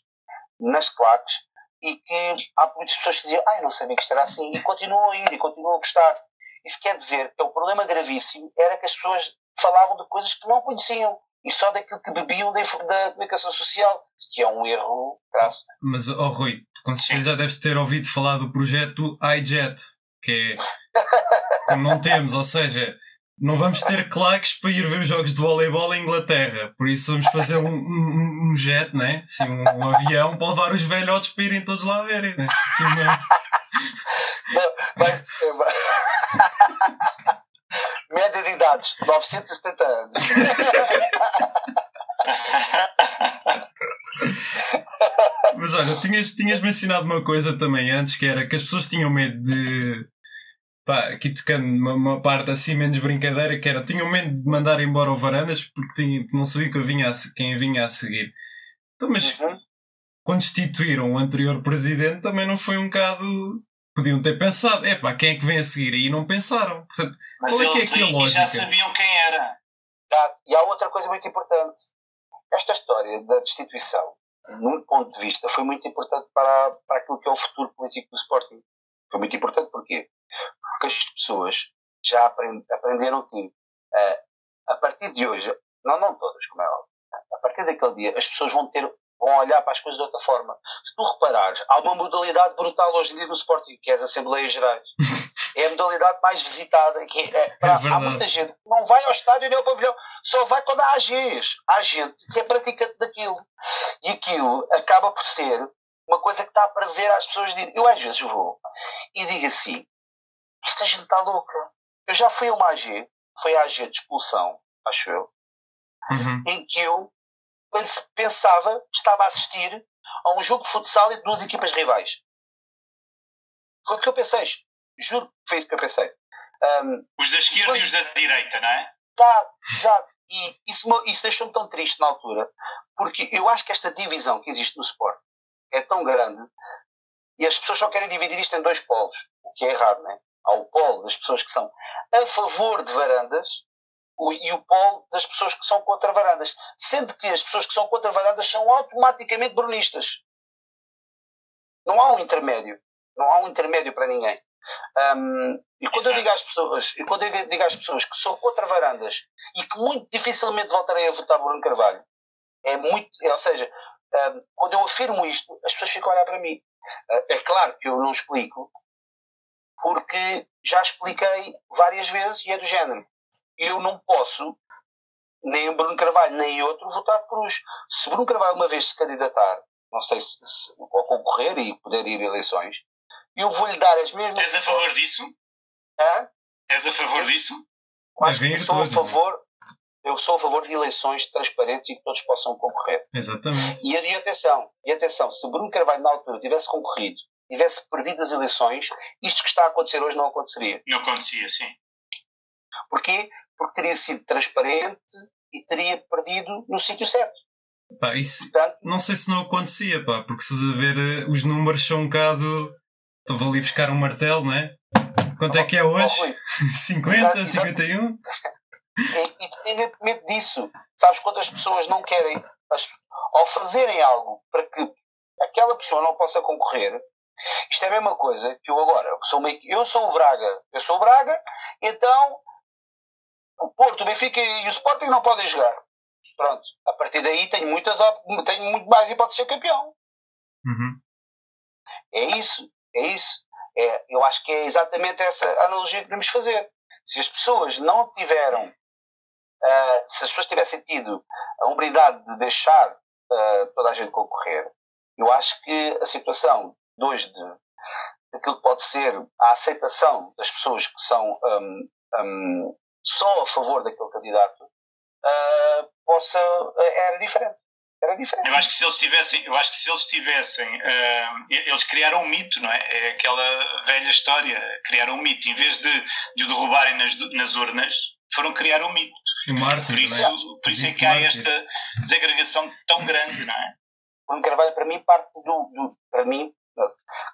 nas claques e que há muitas pessoas que diziam, ai, ah, não sabia que isto era assim, e continuam a ir e continuam a gostar. Isso quer dizer que o problema gravíssimo era que as pessoas falavam de coisas que não conheciam e só daquilo que bebiam da, da comunicação social, que é um erro graças. Mas, oh Rui, com certeza já deves ter ouvido falar do projeto iJet, que é *laughs* como não temos, ou seja, não vamos ter claques para ir ver os jogos de voleibol em Inglaterra. Por isso vamos fazer um, um, um jet, né? Assim, um, um, avião para levar os velhotes para irem todos lá verem, né? Assim, não... *laughs* Média de idades, 970 anos. Mas olha, tinhas, tinhas mencionado uma coisa também antes, que era que as pessoas tinham medo de pá, aqui tocando uma, uma, parte assim menos brincadeira, que era, tinham medo de mandar embora o Varandas porque tinha, não sabia que vinha a, quem vinha a seguir. Então, mas uhum. quando destituíram o anterior presidente também não foi um bocado. Podiam ter pensado, é pá, quem é que vem a seguir? E não pensaram. Portanto, mas qual é que é aqui a lógica? já sabiam quem era. Tá. E há outra coisa muito importante. Esta história da destituição, num ponto de vista, foi muito importante para, para aquilo que é o futuro político do Sporting. Foi muito importante porquê? Porque as pessoas já aprenderam que uh, a partir de hoje, não, não todas, como é óbvio, a partir daquele dia as pessoas vão ter vão olhar para as coisas de outra forma. Se tu reparares, há uma modalidade brutal hoje em dia no Sporting, que é as Assembleias Gerais. *laughs* é a modalidade mais visitada. Que é, é, há muita gente que não vai ao estádio nem ao pavilhão, só vai quando há AGs. Há gente que é praticante daquilo. E aquilo acaba por ser uma coisa que está a prazer às pessoas. De... Eu às vezes vou e digo assim: esta gente está louca. Eu já fui a uma AG, foi a AG de expulsão, acho eu, uhum. em que eu pensava que estava a assistir a um jogo de futsal entre duas equipas rivais. Foi o que eu pensei. Juro que foi isso que eu pensei. Um, os da esquerda foi... e os da direita, não é? Tá, exato. E isso, isso deixou-me tão triste na altura, porque eu acho que esta divisão que existe no sport é tão grande e as pessoas só querem dividir isto em dois polos, o que é errado, não é? Há o polo das pessoas que são a favor de varandas e o polo das pessoas que são contra varandas. Sendo que as pessoas que são contra varandas são automaticamente brunistas. Não há um intermédio. Não há um intermédio para ninguém. Um, e quando eu digo às pessoas, e quando eu digo às pessoas que são contra varandas e que muito dificilmente voltarei a votar Bruno Carvalho, é muito, é, ou seja, um, quando eu afirmo isto, as pessoas ficam a olhar para mim. Uh, é claro que eu não explico, já expliquei várias vezes e é do género eu não posso, nem o Bruno Carvalho, nem outro, votar de cruz. Se Bruno Carvalho uma vez se candidatar, não sei se, se ou concorrer e poder ir a eleições, eu vou-lhe dar as mesmas. És a favor disso? Hã? És a favor eu, disso? Acho que eu sou a favor. Eu sou a favor de eleições transparentes e que todos possam concorrer. Exatamente. E, e atenção, e atenção, se Bruno Carvalho na altura tivesse concorrido, tivesse perdido as eleições, isto que está a acontecer hoje não aconteceria. Não acontecia, sim. Porquê? porque teria sido transparente e teria perdido no sítio certo. Pá, isso Portanto, não sei se não acontecia, pá, porque se a ver eh, os números são um bocado. Estou ali buscar um martelo, não é? Quanto é que é hoje? 50, *laughs* exato, 51? E, independentemente disso, sabes quando as pessoas não querem, ao fazerem algo para que aquela pessoa não possa concorrer, isto é a mesma coisa que eu agora, sou uma, eu sou o Braga, eu sou o Braga, então o Porto, o Benfica e o Sporting não podem jogar. Pronto, a partir daí tenho, muitas, tenho muito mais hipótese de ser campeão. Uhum. É isso, é isso. É, eu acho que é exatamente essa analogia que devemos fazer. Se as pessoas não tiveram, uh, se as pessoas tivessem tido a humildade de deixar uh, toda a gente concorrer, eu acho que a situação hoje de, daquilo que pode ser a aceitação das pessoas que são um, um, só a favor daquele candidato uh, possa uh, era diferente. Era diferente. Eu acho que se eles tivessem eu acho que se eles tivessem uh, eles criaram um mito não é? É aquela velha história criaram um mito. Em vez de, de o derrubarem nas, nas urnas foram criar um mito. Mártir, por isso, é? por isso é que há esta desagregação tão grande não é? Bruno Carvalho para mim parte do, do para mim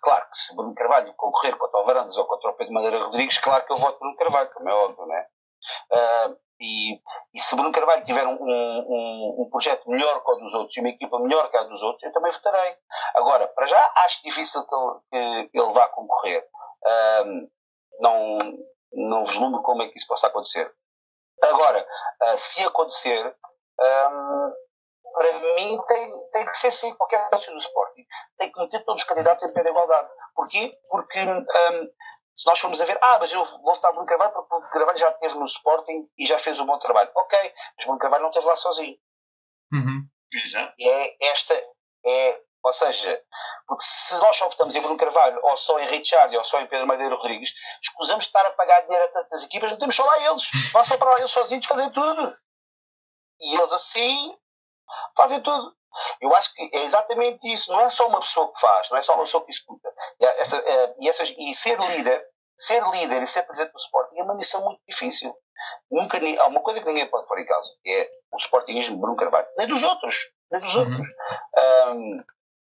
Claro que se Bruno Carvalho concorrer contra o Varandas ou contra o Pedro Madeira Rodrigues, claro que eu voto Bruno Carvalho, como é óbvio, não é? Uh, e, e, se Bruno Carvalho tiver um, um, um, projeto melhor que o dos outros e uma equipa melhor que a dos outros, eu também votarei. Agora, para já, acho difícil que ele, que ele vá concorrer. Uh, não, não vislumbro como é que isso possa acontecer. Agora, uh, se acontecer, para mim tem, tem que ser sim, qualquer sócio do Sporting tem que meter todos os candidatos em pé de igualdade. Porquê? Porque um, se nós formos a ver, ah, mas eu vou votar Bruno Carvalho porque Bruno Carvalho já esteve no Sporting e já fez um bom trabalho. Ok, mas Bruno Carvalho não esteve lá sozinho. Uhum. Exato. É esta, é, ou seja, porque se nós só votamos em Bruno Carvalho, ou só em Richard, ou só em Pedro Madeira Rodrigues, escusamos de estar a pagar dinheiro a tantas equipas, não temos só lá eles. Vão só para lá eles sozinhos fazer tudo. E eles assim fazem tudo. Eu acho que é exatamente isso. Não é só uma pessoa que faz, não é só uma pessoa que executa. E, essa, é, e, essas, e ser líder, ser líder e ser presidente do Sporting é uma missão muito difícil. Nunca, há uma coisa que ninguém pode pôr em causa, é o Sportingismo de Bruno Carvalho. Nem dos outros. Nem dos uhum. outros. Um,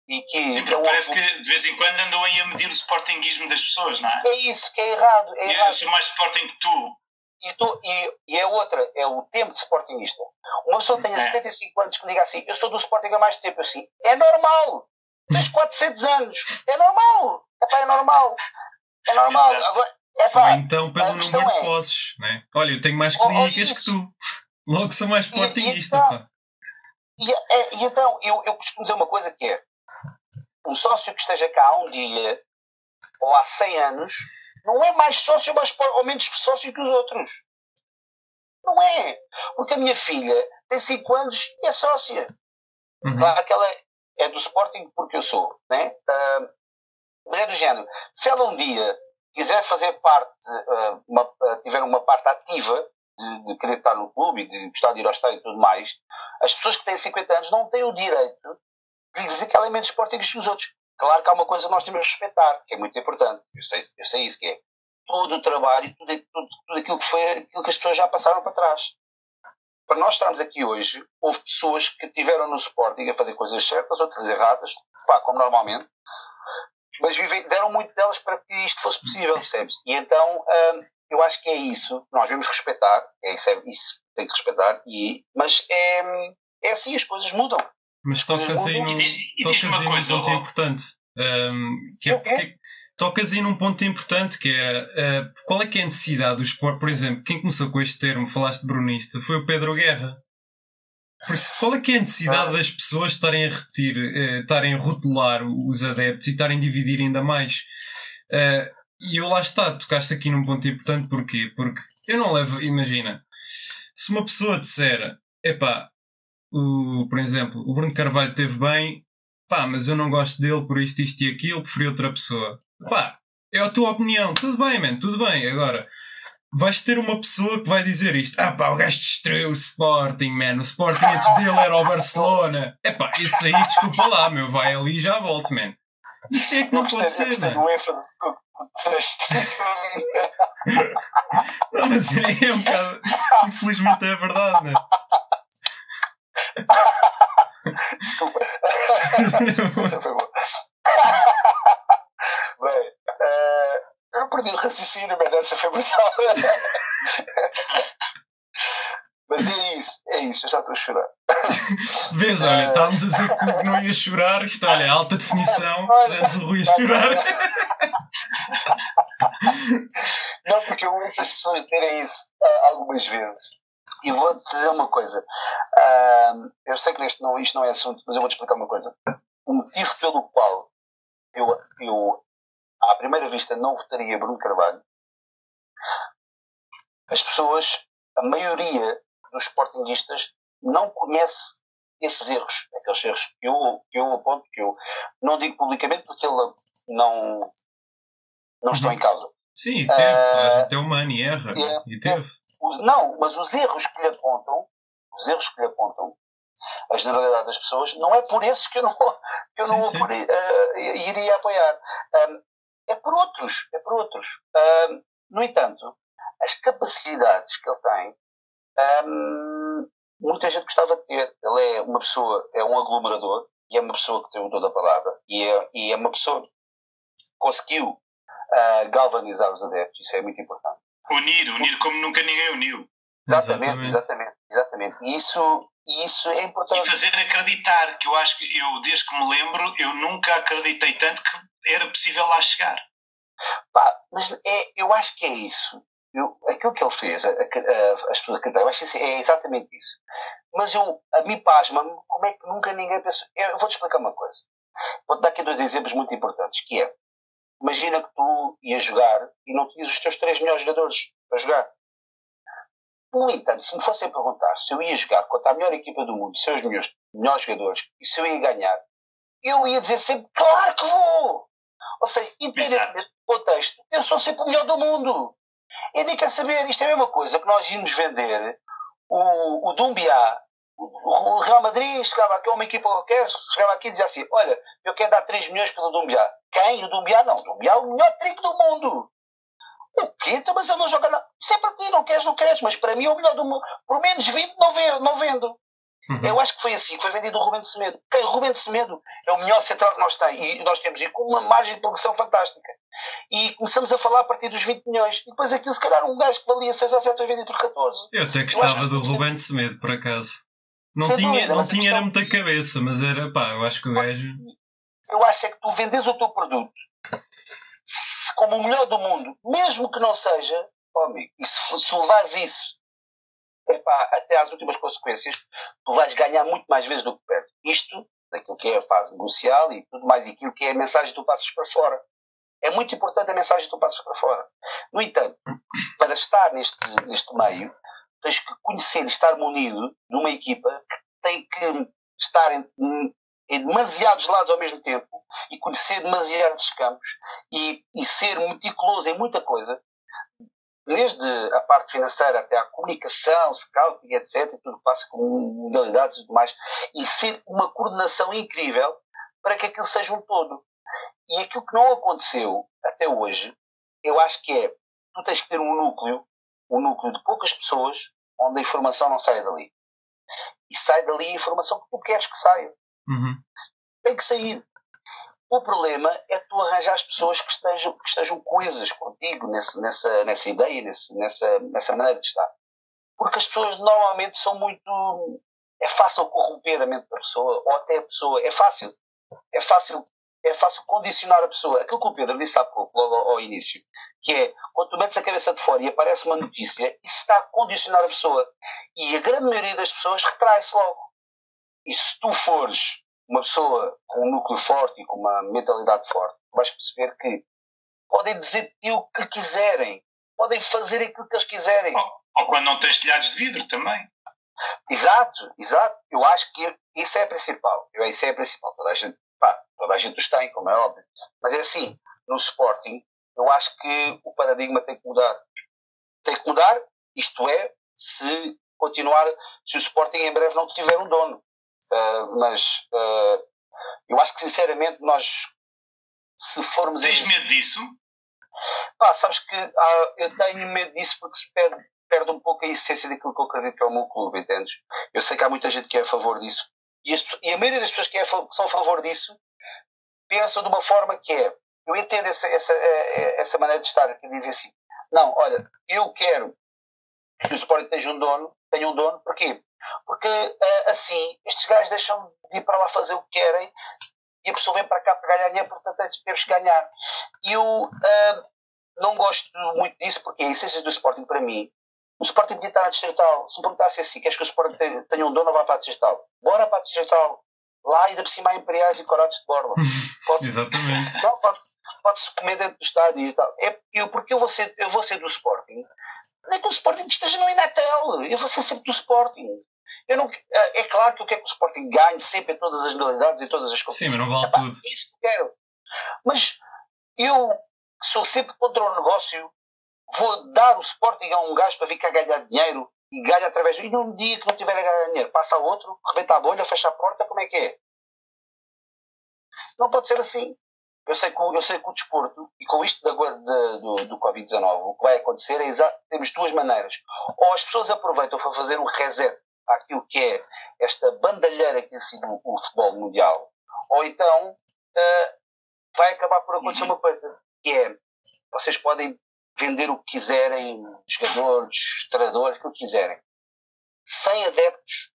e que, Sim, porque parece que de vez em quando andam aí a medir o sportinguismo das pessoas, não é? É isso que é errado. É errado. Eu sou mais sporting que tu. E, tô, e, e, é outra, é o tempo de Sportingista. Uma pessoa que tenha 75 é. anos que me diga assim, eu sou do Sporting há mais tempo, assim, é normal. Tens 400 anos, é normal. Epá, é normal. É normal. Agora, epá, Ou então pelo número de é, posses, né? Olha, eu tenho mais clínicas que tu. Logo sou mais Sportingista. E, e, então, e, e, então, eu, eu costumo dizer uma coisa que é, um sócio que esteja cá há um dia, ou há 100 anos, não é mais sócio ou, mais, ou menos sócio que os outros. Não é. Porque a minha filha tem 5 anos e é sócia. Uhum. Claro que ela é do Sporting porque eu sou, né? Uh, mas é do género. Se ela um dia quiser fazer parte, uh, uma, uh, tiver uma parte ativa de, de, querer estar no clube e de gostar de ir ao estádio e tudo mais, as pessoas que têm 50 anos não têm o direito de dizer que ela é menos Sporting que os outros. Claro que há uma coisa que nós temos de respeitar, que é muito importante. Eu sei, eu sei isso que é. Todo o trabalho e tudo, tudo, tudo aquilo que foi aquilo que as pessoas já passaram para trás. Para nós estarmos aqui hoje, houve pessoas que tiveram no Sporting a fazer coisas certas, outras erradas, pá, como normalmente, mas deram muito delas para que isto fosse possível, percebes? E então hum, eu acho que é isso. Nós devemos respeitar, é isso, é isso tem que respeitar, e, mas é, é assim, as coisas mudam. Mas tocas aí num, tocas aí num ponto importante. Um, que é, porque, tocas aí num ponto importante que é uh, qual é que é a necessidade do esporte, por exemplo, quem começou com este termo, falaste de brunista, foi o Pedro Guerra. Por isso, qual é que é a necessidade das pessoas estarem a repetir, uh, estarem a rotular os adeptos e estarem a dividir ainda mais? Uh, e eu lá está, tocaste aqui num ponto importante, porquê? Porque eu não levo, imagina, se uma pessoa disser, epá, o, por exemplo, o Bruno Carvalho teve bem, pá, mas eu não gosto dele por isto, isto e aquilo, preferi outra pessoa. Pá, é a tua opinião, tudo bem, man, tudo bem. Agora, vais ter uma pessoa que vai dizer isto: ah pá, o gajo destruiu o Sporting, man, o Sporting antes dele era o Barcelona. É pá, isso aí, desculpa lá, meu, vai ali e já volta, man. Isso é que não, não pode ser, man. *laughs* Não, mas é, é um bocado. Infelizmente é verdade, né? Desculpa. *laughs* Essa foi boa. *laughs* Bem, uh, eu perdi o raciocínio, mas essa foi brutal. *laughs* Mas é isso, é isso, eu já estou a chorar. Vês, olha, estávamos a dizer que não ia chorar, isto, olha, alta definição, fizemos o Rui a chorar. Não, porque eu ouço as pessoas dizerem isso uh, algumas vezes. E vou-te dizer uma coisa. Uh, eu sei que isto não, isto não é assunto, mas eu vou-te explicar uma coisa. O motivo pelo qual eu, eu, à primeira vista, não votaria Bruno Carvalho, as pessoas, a maioria dos sportinguistas, não conhece esses erros, aqueles erros que eu, que eu aponto, que eu não digo publicamente porque ele não, não estão em causa. Sim, teve, uh, até humano e erra. É, e teve. Os, não, mas os erros que lhe apontam, os erros que lhe apontam, a generalidade das pessoas, não é por esses que eu não, *laughs* que eu sim, não sim. Por, uh, iria apoiar. Um, é por outros, é por outros. Um, no entanto, as capacidades que ele tem, um, muita gente gostava de ter. Ele é uma pessoa, é um aglomerador, e é uma pessoa que tem o dom da palavra, e é, e é uma pessoa que conseguiu uh, galvanizar os adeptos, isso é muito importante. Unir, unir como nunca ninguém uniu. Exatamente, exatamente, exatamente. E isso, isso é importante. E fazer acreditar, que eu acho que eu, desde que me lembro, eu nunca acreditei tanto que era possível lá chegar. Pá, mas é, eu acho que é isso. Eu, aquilo que ele fez, a, a, a, as pessoas acreditaram, eu acho que é exatamente isso. Mas eu, a mim pasma-me como é que nunca ninguém pensou. Eu vou-te explicar uma coisa. Vou-te dar aqui dois exemplos muito importantes, que é, imagina que tu ias jogar e não tinhas os teus três melhores jogadores para jogar. No entanto, se me fossem perguntar se eu ia jogar contra a melhor equipa do mundo, seus meus melhores jogadores, e se eu ia ganhar, eu ia dizer sempre, claro que vou! Ou seja, independentemente do contexto, eu sou sempre o melhor do mundo. E nem quer saber, isto é a mesma coisa que nós íamos vender o, o Dumbiá o Real Madrid chegava aqui, uma equipa qualquer, chegava aqui e dizia assim: Olha, eu quero dar 3 milhões pelo Dumbiá. Quem? O Dumbiá? Não, o Dumbiá é o melhor trigo do mundo. O quê? Então, mas ele não joga nada. Isso é para ti, não queres, não queres, mas para mim é o melhor do mundo. Por menos 20 não, vendo. Não vendo. Uhum. Eu acho que foi assim, foi vendido o de Semedo. Quem? O de Semedo é o melhor central que nós temos e nós temos e com uma margem de progressão fantástica. E começamos a falar a partir dos 20 milhões. E depois aquilo, se calhar, um gajo que valia 6 ou 7 foi vendido por 14. Eu até gostava do Rubem de Semedo, por acaso. Não tinha, dúvida, não tinha era muita cabeça, mas era pá, eu acho que o gajo. Eu acho é que tu vendes o teu produto como o melhor do mundo, mesmo que não seja, oh amigo, e se, se levares isso epá, até às últimas consequências, tu vais ganhar muito mais vezes do que perdes. Isto, daquilo que é a fase negocial e tudo mais, e aquilo que é a mensagem que tu passas para fora. É muito importante a mensagem que tu passas para fora. No entanto, para estar neste, neste meio, tens que conhecer e estar munido de uma equipa que tem que estar em, em demasiados lados ao mesmo tempo e conhecer demasiados campos e, e ser meticuloso em muita coisa, desde a parte financeira até a comunicação, scouting, etc., e tudo que passa com modalidades e tudo mais, e ser uma coordenação incrível para que aquilo seja um todo. E aquilo que não aconteceu até hoje, eu acho que é, tu tens que ter um núcleo, um núcleo de poucas pessoas, onde a informação não saia dali. E sai dali a informação que tu queres que saia. Uhum. Tem que sair. O problema é tu arranjar as pessoas que estejam, que estejam coesas contigo nesse, nessa, nessa ideia, nesse, nessa, nessa maneira de estar. Porque as pessoas normalmente são muito. É fácil corromper a mente da pessoa, ou até a pessoa. É fácil. É fácil, é fácil condicionar a pessoa. Aquilo que o Pedro disse há pouco, logo ao, ao início, que é quando tu metes a cabeça de fora e aparece uma notícia, isso está a condicionar a pessoa. E a grande maioria das pessoas retrai-se logo. E se tu fores uma pessoa com um núcleo forte e com uma mentalidade forte, vais perceber que podem dizer o que quiserem, podem fazer aquilo que eles quiserem. Ou, ou quando não tens telhados de vidro também. Exato, exato. Eu acho que isso é a principal. Isso é a principal. Toda a gente, pá, toda a gente os tem, como é óbvio. Mas é assim, no Sporting, eu acho que o paradigma tem que mudar. Tem que mudar, isto é, se continuar, se o Sporting em breve não tiver um dono. Uh, mas uh, eu acho que sinceramente nós se formos Tens medo disso? Pá, sabes que ah, eu tenho medo disso porque se perde, perde um pouco a essência daquilo que eu acredito que é o meu clube, entendes? Eu sei que há muita gente que é a favor disso e, as, e a maioria das pessoas que, é, que, são a favor disso pensam de uma forma que é eu entendo essa, essa, eh, eh, essa maneira de estar que dizem assim não, olha, eu quero que o Sporting tenha um dono tenha um dono, porquê? Porque uh, assim, estes gajos deixam de ir para lá fazer o que querem e a pessoa vem para cá para ganhar dinheiro, portanto é temos que ganhar. E eu uh, não gosto muito disso, porque a essência do Sporting para mim, o Sporting podia estar na Distrital. Se me perguntasse assim, queres que o Sporting tenha um dono ou vá para a Distrital? Bora para a Distrital. Lá ainda por cima há Imperiais e Corados de Borla. *laughs* Pode, Exatamente. Não, pode, pode-se comer dentro do estádio e tal. É, eu, porque eu vou, ser, eu vou ser do Sporting. Nem que o Sporting esteja no Inatel. Eu vou ser sempre do Sporting. Eu não, é, é claro que eu quero que o Sporting ganhe sempre em todas as modalidades e todas as coisas. Sim, mas não vale é, tudo. É isso que eu quero. Mas eu sou sempre contra o negócio. Vou dar o Sporting a um gajo para vir cá ganhar dinheiro e ganha através. E num dia que não tiver a ganhar dinheiro, passa a outro, rebenta a bolha, fecha a porta, como é que é? Não pode ser assim. Eu sei que, eu sei que o desporto, e com isto de, de, do, do Covid-19, o que vai acontecer é exato, temos duas maneiras. Ou as pessoas aproveitam para fazer um reset àquilo que é esta bandalheira que tem sido o futebol mundial, ou então uh, vai acabar por acontecer uma coisa, que é vocês podem vender o que quiserem, jogadores, treinadores, aquilo que quiserem. Sem adeptos,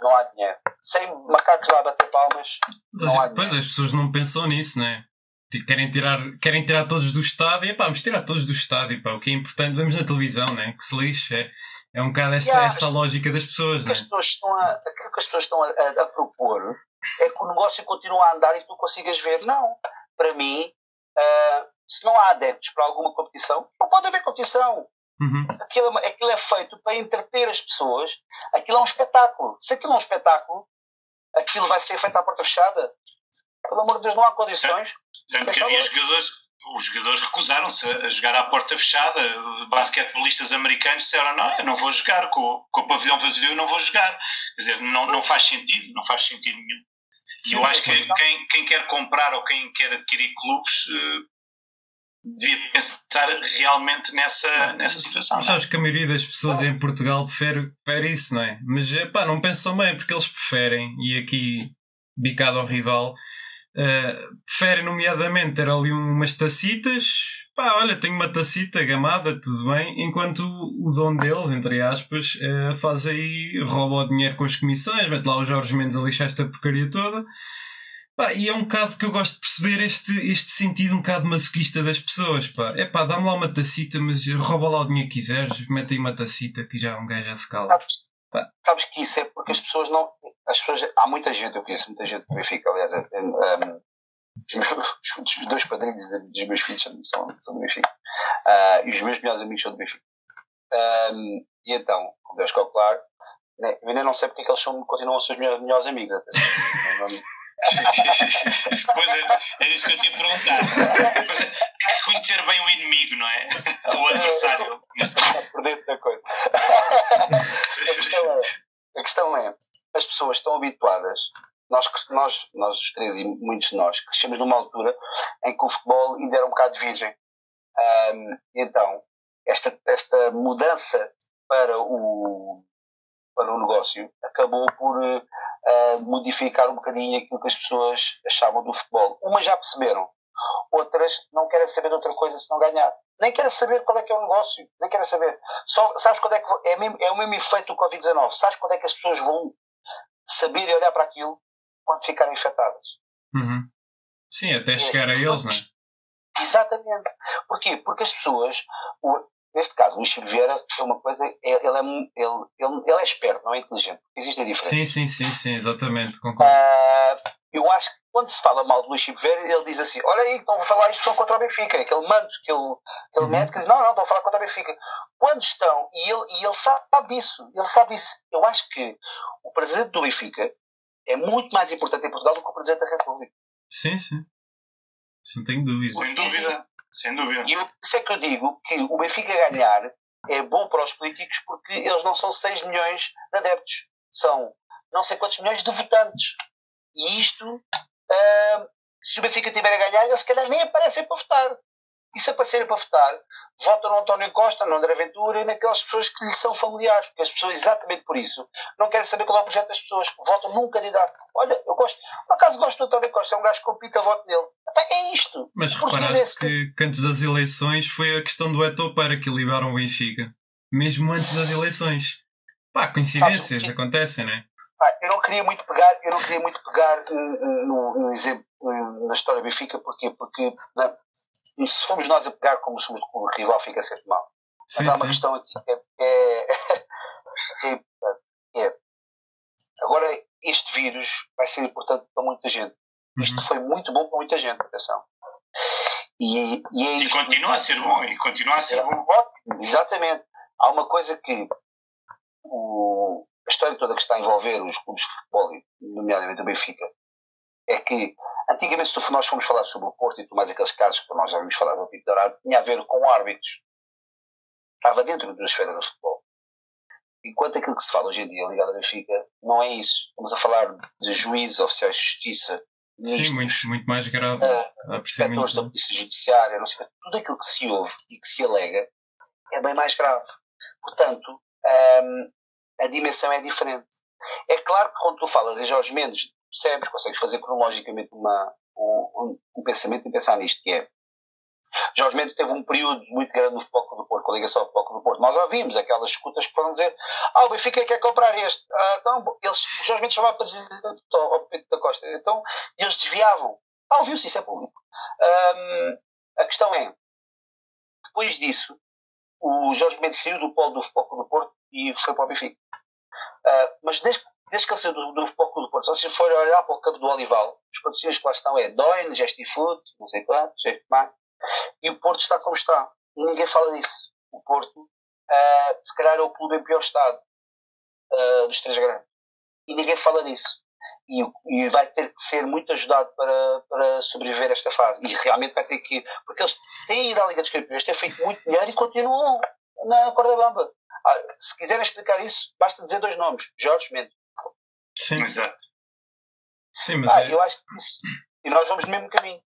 não há dinheiro. Sem macacos lá a bater palmas, não há dinheiro. Pois, as pessoas não pensam nisso, não é? Querem tirar, querem tirar todos do estádio, e pá, vamos tirar todos do estádio, pá, o que é importante, vemos na televisão, né? que se lixe, é, é um bocado esta, yeah, esta lógica das pessoas. Né? As pessoas estão a, aquilo que as pessoas estão a, a, a, propor é que o negócio continue a andar e tu consigas ver. Não, para mim, uh, se não há adeptos para alguma competição, não pode haver competição. Uhum. Aquilo, aquilo, é feito para entreter as pessoas. Aquilo é um espetáculo. Se aquilo é um espetáculo, aquilo vai ser feito à porta fechada. Pelo amor de Deus, não há condições. Tanto que havia jogadores, os jogadores recusaram-se a jogar à porta fechada. Basquetebolistas americanos disseram: Não, eu não vou jogar com, com o pavilhão vazio, eu não vou jogar. Quer dizer, não, não faz sentido, não faz sentido nenhum. E eu acho que quem, quem quer comprar ou quem quer adquirir clubes eh, devia pensar realmente nessa, nessa situação. Mas é? acho que a maioria das pessoas em Portugal prefere, prefere isso, não é? Mas pá, não pensam bem, porque eles preferem, e aqui bicado ao rival, uh, preferem nomeadamente ter ali umas tacitas. Pá, olha, tenho uma tacita gamada, tudo bem, enquanto o dono deles, entre aspas, uh, faz aí, rouba o dinheiro com as comissões, mete lá os Jorge Mendes a lixar esta porcaria toda Pá, e é um bocado que eu gosto de perceber este, este sentido um bocado masoquista das pessoas. Pá. É pá, dá-me lá uma tacita, mas rouba lá o dinheiro que quiseres, mete aí uma tacita que já um gajo já se cala. Sabes, sabes, que isso é porque as pessoas não. As pessoas, há muita gente, eu conheço muita gente que Benfica, aliás, um, *laughs* os dois padrinhos dos meus filhos são, são do Benfica. Uh, e os meus melhores amigos são do Benfica. Um, e então, como deves calcular, né, eu ainda não sei porque é que eles são, continuam a ser os meus melhores amigos. Até. *laughs* pois é, é isso que eu tinha perguntado. Mas é, conhecer bem o inimigo, não é? O adversário. Está por dentro da coisa. *laughs* a, questão é, a questão é, as pessoas estão habituadas nós, nós, nós os três e muitos de nós crescemos numa altura em que o futebol ainda era um bocado virgem. Um, então, esta, esta mudança para o, para o negócio acabou por uh, modificar um bocadinho aquilo que as pessoas achavam do futebol. Umas já perceberam, outras não querem saber de outra coisa se não ganhar. Nem querem saber qual é que é o negócio, nem querem saber. Só, sabes quando é que é, mesmo, é o mesmo efeito do Covid-19? Sabes quando é que as pessoas vão saber e olhar para aquilo? Quando ficarem infectadas. Uhum. Sim, até é, chegar a eles, não é? Exatamente. Porquê? Porque as pessoas, o, neste caso, o Luís Vieira é uma coisa, ele é, ele, ele, ele é esperto, não é inteligente. Existe a diferença. Sim, sim, sim, sim, exatamente. Concordo. Uh, eu acho que quando se fala mal do Luís Vieira, ele diz assim: Olha aí, estão a falar isto estão contra o Benfica. Aquele manto que ele, que ele uhum. que diz: Não, não, estão a falar contra o Benfica. Quando estão, e ele, e ele sabe disso, ele sabe disso. Eu acho que o presidente do Benfica é muito mais importante em Portugal do que o Presidente da República. Sim, sim. Tenho dúvida. Sem dúvida. Sem dúvida. E eu, por isso é que eu digo que o Benfica ganhar é bom para os políticos porque eles não são 6 milhões de adeptos. São não sei quantos milhões de votantes. E isto, uh, se o Benfica tiver a ganhar, eles se calhar nem aparecem para votar. E se aparecerem para votar, votam no António Costa, no André Ventura e naquelas pessoas que lhe são familiares. Porque as pessoas, exatamente por isso, não querem saber qual é o projeto das pessoas. Votam num candidato. Olha, eu gosto, por acaso gosto do António Costa, é um gajo que compita, voto nele. É isto. Mas reparaste é que, que antes das eleições foi a questão do Eto para que liberaram o Benfica. Mesmo antes das eleições. Pá, coincidências acontecem, não é? eu não queria muito pegar, eu não queria muito pegar uh, no, no, exemplo uh, na história do Benfica, porquê? Porque e se formos nós a pegar como, o rival, fica sempre mal. Sim, Mas há uma sim. questão aqui que é, é, *laughs* é, é, Agora, este vírus vai ser importante para muita gente. Uhum. Isto foi muito bom para muita gente, atenção. E, e, é e continua a ser bom, e continua a ser é, bom. Ótimo, exatamente. Há uma coisa que o, a história toda que está a envolver os clubes de futebol, nomeadamente o Benfica, é que Antigamente, se nós fomos falar sobre o Porto e tudo mais aqueles casos que nós já vimos falar do Pinto Dourado, tinha a ver com árbitros. Estava dentro da esfera do futebol. Enquanto aquilo que se fala hoje em dia ligado à Benfica, não é isso. Estamos a falar de juízes, oficiais de justiça, Sim, muito, muito mais grave. Uh, inspectores da Polícia Judiciária, não sei, tudo aquilo que se ouve e que se alega é bem mais grave. Portanto, um, a dimensão é diferente. É claro que quando tu falas em Jorge Mendes, percebes, consegues fazer cronologicamente uma, um, um, pensamento e pensar nisto, que é Jorge Mendes teve um período muito grande no Futebol do Porto, com a ligação ao Futebol do Porto. Nós ouvimos aquelas escutas que foram dizer ah, o Benfica quer comprar este. Ah, então, eles, Jorge Mendes chamava presidente ao Pedro da Costa. Então, eles desviavam. Ah, ouviu-se, isso é público. Um, a questão é, depois disso, o Jorge Mendes saiu do polo do Futebol do Porto e foi para o Benfica. Uh, mas desde desde que ele saiu do, do Futebol do Porto, se vocês forem olhar para o campo do Olival, os patrocínios que lá estão é Doin, Gestifood, não sei quanto, mais, e o Porto está como está. E ninguém fala disso. O Porto, uh, se calhar, é o clube em pior estado uh, dos três grandes. E ninguém fala disso. E, e, vai ter que ser muito ajudado para, para sobreviver a esta fase. E realmente vai ter que. Porque eles têm ido à Liga dos Campeões, têm feito muito dinheiro e continuam na corda bamba. Ah, se quiserem explicar isso, basta dizer dois nomes: Jorge Mendes. Sim. Exato. Sim, mas ah, é... eu acho que isso. E nós vamos no mesmo caminho.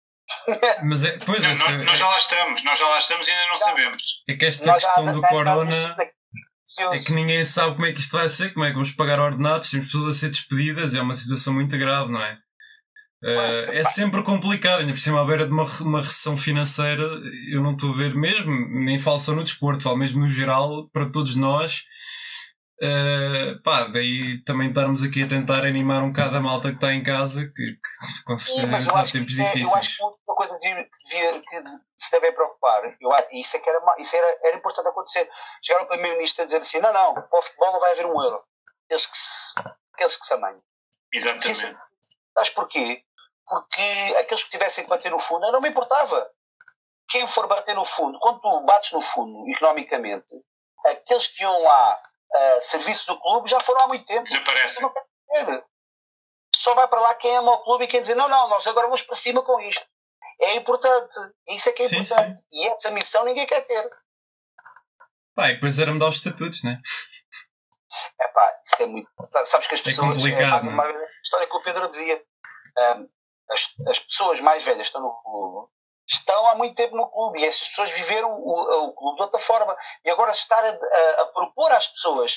*laughs* Mas é, pois não, é, nós, nós, já lá estamos, nós já lá estamos e ainda não, não. sabemos. É que esta nós questão do corona é que ninguém sabe como é que isto vai ser, como é que vamos pagar ordenados, temos pessoas a ser despedidas, é uma situação muito grave, não é? Uh, é sempre complicado, ainda por cima à beira de uma, uma recessão financeira, eu não estou a ver mesmo, nem falo só no desporto, falo mesmo no geral, para todos nós, Uh, pá, daí também estarmos aqui a tentar animar um bocado a malta que está em casa, que, que com certeza Sim, sabe tempos é, difíceis. Eu acho que uma coisa que, devia, que, se deve preocupar, eu, isso, é que era, isso era, era importante acontecer. Chegaram o Primeiro-Ministro a dizer assim: não, não, para o futebol não vai haver um euro. Aqueles que se, aqueles que se amanham. Exatamente. Isso, sabes porquê? porque aqueles que tivessem que bater no fundo, eu não me importava. Quem for bater no fundo, quando tu bates no fundo, economicamente, aqueles que iam lá a serviço do clube já foram há muito tempo. Desaparecem. Só vai para lá quem ama o clube e quem diz: não, não, nós agora vamos para cima com isto. É importante. Isso é que é Sim, importante. sim. E essa missão ninguém quer ter. Pá, e depois era mudar os estatutos, né? É pá, isso é muito. Sabes que as É pessoas. complicado, é? uma vez, a história que o Pedro dizia. Ahm, as, as pessoas mais velhas estão no clube estão há muito tempo no clube e essas pessoas viveram o, o clube de outra forma. E agora estar a, a- a propor às pessoas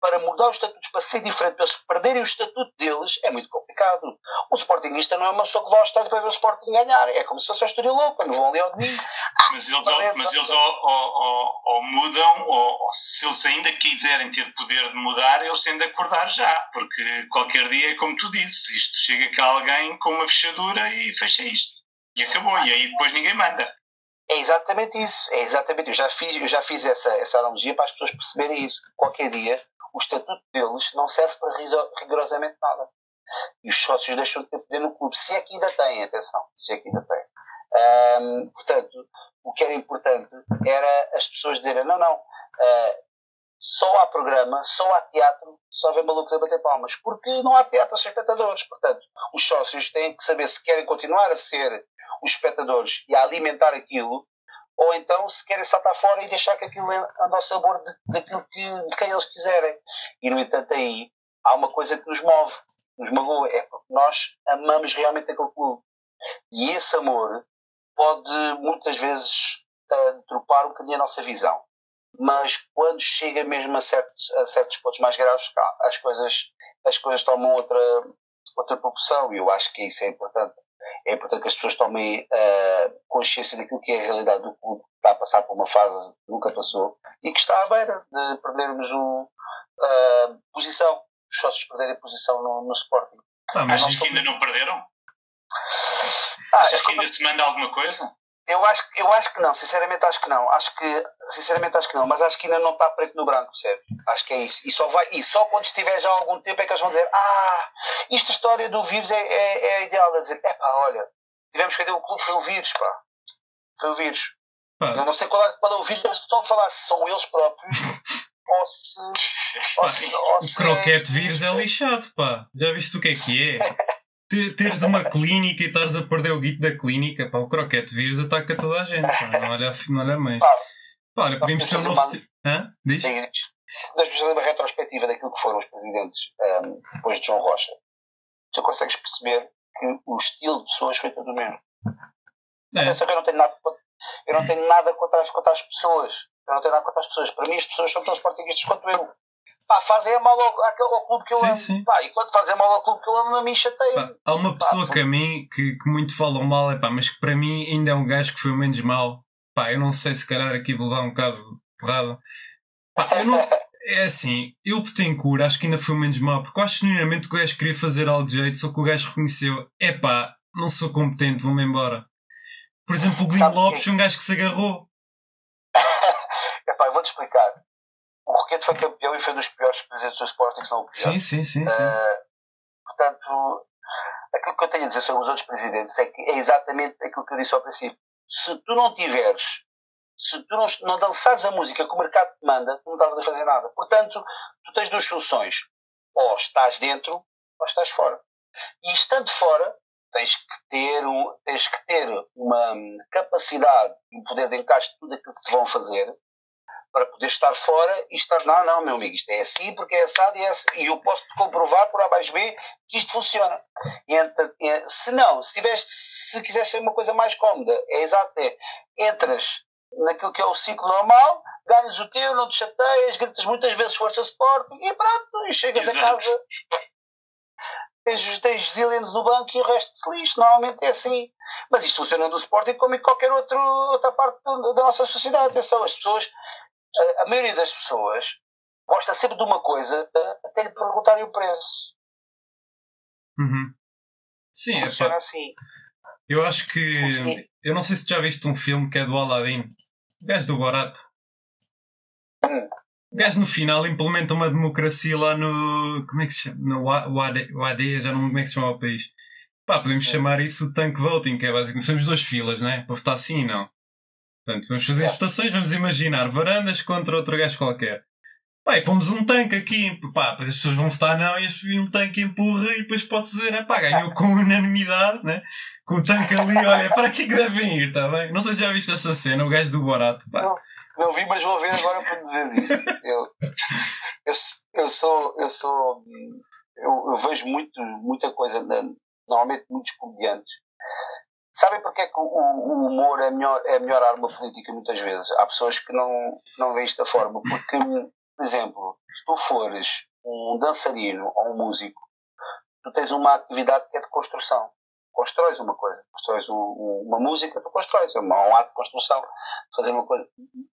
para mudar os estatutos para ser diferente, para eles perderem o estatuto deles, é muito complicado. O Sportingista não é uma pessoa que vai ao estádio para ver o Sporting ganhar. É como se fosse a história louca, quando vão ali ao domingo. Mas eles, ou, mas eles ou, ou- ou- ou mudam, ou, se eles ainda quiserem ter poder de mudar, eles têm de acordar já, porque qualquer dia é como tu dizes, isto chega cá alguém com uma fechadura e fecha isto. E acabou, e aí depois ninguém manda. É exatamente isso. É exatamente. Eu já fiz, eu já fiz essa, essa analogia para as pessoas perceberem isso. Qualquer dia, o estatuto deles não serve para rigorosamente nada. E os sócios deixam de ter poder no clube. Se é que ainda têm, atenção. Se é que ainda têm. Ahm, portanto, o que era importante era as pessoas dizerem: não, não, ah, só há programa, só há teatro, só vem malucos a bater palmas. Porque não há teatro sem espectadores. Portanto, os sócios têm que saber se querem continuar a ser os espectadores e a alimentar aquilo, ou então se querem saltar fora e deixar que aquilo ande ao sabor de, daquilo que, de quem eles quiserem. E, no entanto, aí há uma coisa que nos move, nos magoa, é porque nós amamos realmente aquele clube. E esse amor pode, muitas vezes, eh, dropar um bocadinho a nossa visão. Mas quando chega mesmo a certos, a certos pontos mais graves, as coisas, as coisas tomam outra, outra proporção e eu acho que isso é importante. É importante que as pessoas tomem eh, consciência daquilo que é a realidade do clube, que está a passar por uma fase que nunca passou e que está à beira de perdermos o, a posição, os sócios perderem posição no, no Sporting. Pá, mas Achas que ainda não perderam? Ah, Achas que ainda se manda alguma coisa? Eu acho, eu acho que não, sinceramente acho que não. Acho que, sinceramente acho que não, mas acho que ainda não está preto no branco, percebes? Acho que é isso. E só, vai, e só quando estiver já há algum tempo é que eles vão dizer: Ah, isto a história do vírus é, é, é ideal. A dizer: É pá, olha, tivemos que perder o clube, foi o vírus, pá. Foi o vírus. Eu pá, não sei qual é, qual é o vírus eles estão a falar, se são eles próprios *laughs* ou se. Ou se, ou o se croquete vírus é lixado, pá. Já viste o que é que é? *laughs* Ter- Teres uma clínica e estares a perder o guito da clínica, pá, o croquete vírus ataca toda a gente, pá. Não olha, não olha mãe. Pá, Pá, olha, podíamos ter um novo. Esti- Hã? Diz? Sim, Nós uma retrospectiva daquilo que foram os presidentes ehm, depois de João Rocha. Tu consegues perceber que o estilo de pessoas foi tudo o mesmo. É. Atenção que eu não tenho nada, eu não tenho nada contra as, contra as pessoas. Eu não tenho nada contra as pessoas. Para mim, as pessoas são tão sportinguistas quanto eu. Pá, fazem mal ao, ao clube que eu Sim, amo. sim. Pá, e quando fazem mal ao clube que eu amo, a mim chateia. Pá, há uma pessoa que a mim que, que muito falam mal, é pá, mas que para mim ainda é um gajo que foi o menos mal. Pá, eu não sei se calhar aqui vou levar um bocado de porrada. Pá, eu não, *laughs* é assim, eu Betancourt acho que ainda foi o menos mal, porque eu acho genuinamente que o gajo queria fazer algo de jeito, só que o gajo reconheceu, é pá, não sou competente, vou-me embora. Por exemplo, o Glenn Lopes foi um gajo que se agarrou. *laughs* Epá, eu vou-te explicar. Roquete foi campeão e foi um dos piores presidentes do Sporting, se não o pior. Sim, sim, sim, sim. Eh, portanto, aquilo que eu tenho a dizer sobre os outros presidentes é que é exatamente aquilo que eu disse ao princípio. Se tu não tiveres, se tu não, não dançares a música que o mercado te manda, tu não estás a fazer nada. Portanto, tu tens duas soluções. Ou estás dentro, ou estás fora. E estando fora, tens que ter, um, tens que ter uma capacidade e um poder de encaixe de tudo aquilo que te vão fazer para poder estar fora e estar, não, não, meu amigo, isto é assim porque é assado e, é assim, e eu posso te comprovar por A mais B que isto funciona. E, ent- e, se não, se, tiveres, se quiseres ser uma coisa mais cómoda, é exato, é, entras naquilo que é o ciclo normal, ganhas o teu, não te chateias, gritas muitas vezes Força Sporting e pronto, e chegas a Exato. casa. Tens, tens zillions no banco e o resto se lixa. Normalmente é assim. Mas isto funciona no Sporting como em qualquer outro, outra parte da nossa sociedade. Atenção, as pessoas, a, a maioria das pessoas gosta sempre de uma coisa até lhe perguntarem o preço. Uhum. Sim, é Funciona pá, assim. eu acho que. Sim. Eu não sei se já viste um filme que é do Aladdin. O gajo do Borat. Hum. O gajo no final implementa uma democracia lá no. Como é que se chama? No Wade, Wade, já não como é que se chama o país. Pá, podemos chamar isso o tank voting, que é basicamente, temos duas filas, né? Para votar sim e não. Portanto, vamos fazer as votações, vamos imaginar varandas contra outro gajo qualquer. E pomos um tanque aqui, pá, depois as pessoas vão votar não e um tanque empurra e depois pode dizer, é pá, ganhou com unanimidade, né? Com o tanque ali, olha, *laughs* para aqui que devem ir, está bem? Não sei se já viste essa cena, o gajo do Borato, pá. Não, não vi, mas vou ver agora para dizer isso. Eu, eu, eu sou, eu sou, eu, eu vejo muito, muita coisa, normalmente muitos comediantes. Sabem porque é que o, o humor é a, melhor, é a melhor arma política muitas vezes? Há pessoas que não, não veem isto da forma. Porque, por exemplo, se tu fores um dançarino ou um músico, tu tens uma atividade que é de construção constróis uma coisa, constróis um, uma música, tu constróis, é um, um ato de construção, fazer uma coisa.